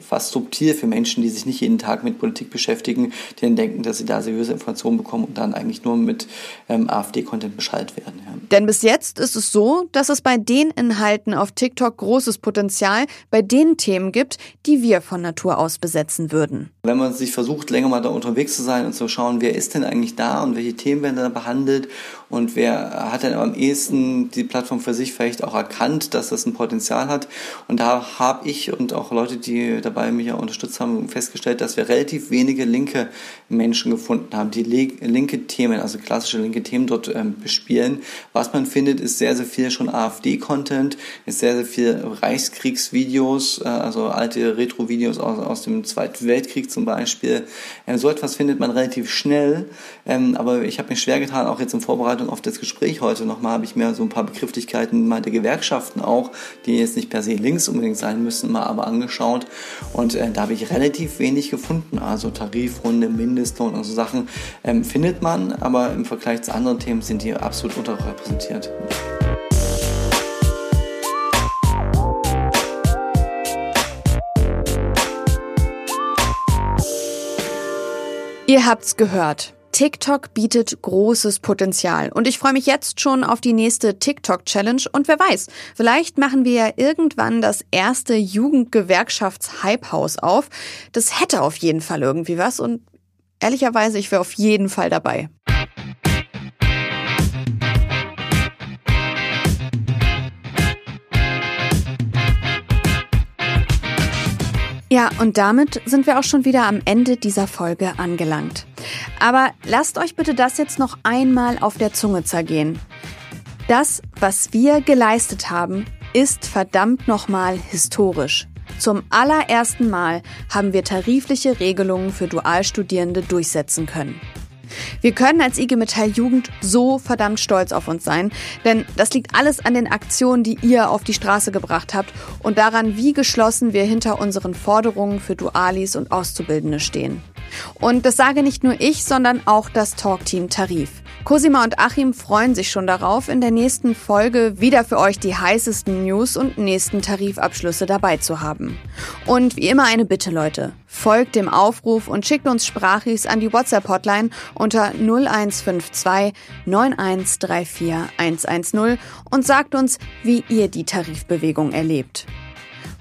fast subtil für Menschen, die sich nicht jeden Tag mit Politik beschäftigen, die dann denken, dass sie da seriöse Informationen bekommen und dann eigentlich nur mit ähm, AfD-Content beschallt werden. Ja. Denn bis jetzt ist es so, dass es bei den Inhalten auf TikTok großes Potenzial bei den Themen gibt, die wir von Natur aus besetzen würden. Wenn man sich versucht, länger mal da unterwegs zu sein und zu schauen, wer ist denn eigentlich da und welche Themen werden da behandelt und wer hat denn am ehesten die Plattform für sich vielleicht auch erkannt, dass das ein Potenzial hat. Und da habe ich und auch Leute, die dabei mich auch unterstützt haben, festgestellt, dass wir relativ wenige linke Menschen gefunden haben, die linke Themen, also klassische linke Themen dort ähm, bespielen. Was man findet, ist sehr, sehr viel schon AfD-Content, ist sehr, sehr viel Reichskriegsvideos, äh, also alte Retro-Videos aus, aus dem Zweiten Weltkrieg zum Beispiel. Ähm, so etwas findet man relativ schnell, ähm, aber ich habe mich schwer getan, auch jetzt im Vorbereitung Vorbereitung auf das Gespräch heute nochmal habe ich mir so ein paar Begrifflichkeiten mal der Gewerkschaften auch, die jetzt nicht per se links unbedingt sein müssen, mal aber angeschaut. Und äh, da habe ich relativ wenig gefunden. Also Tarifrunde, Mindestlohn und so Sachen ähm, findet man, aber im Vergleich zu anderen Themen sind die absolut unterrepräsentiert. Ihr habt's gehört. TikTok bietet großes Potenzial und ich freue mich jetzt schon auf die nächste TikTok-Challenge und wer weiß, vielleicht machen wir ja irgendwann das erste Jugendgewerkschafts-Hype-Haus auf. Das hätte auf jeden Fall irgendwie was und ehrlicherweise, ich wäre auf jeden Fall dabei. Ja, und damit sind wir auch schon wieder am Ende dieser Folge angelangt. Aber lasst euch bitte das jetzt noch einmal auf der Zunge zergehen. Das, was wir geleistet haben, ist verdammt nochmal historisch. Zum allerersten Mal haben wir tarifliche Regelungen für Dualstudierende durchsetzen können. Wir können als IG Metall Jugend so verdammt stolz auf uns sein, denn das liegt alles an den Aktionen, die ihr auf die Straße gebracht habt und daran, wie geschlossen wir hinter unseren Forderungen für Dualis und Auszubildende stehen. Und das sage nicht nur ich, sondern auch das Talkteam Tarif. Cosima und Achim freuen sich schon darauf, in der nächsten Folge wieder für euch die heißesten News und nächsten Tarifabschlüsse dabei zu haben. Und wie immer eine Bitte, Leute. Folgt dem Aufruf und schickt uns Sprachis an die WhatsApp-Hotline unter 0152 9134 110 und sagt uns, wie ihr die Tarifbewegung erlebt.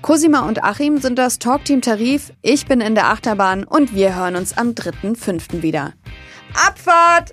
Cosima und Achim sind das Talkteam Tarif, ich bin in der Achterbahn und wir hören uns am 3.5. wieder. Abfahrt!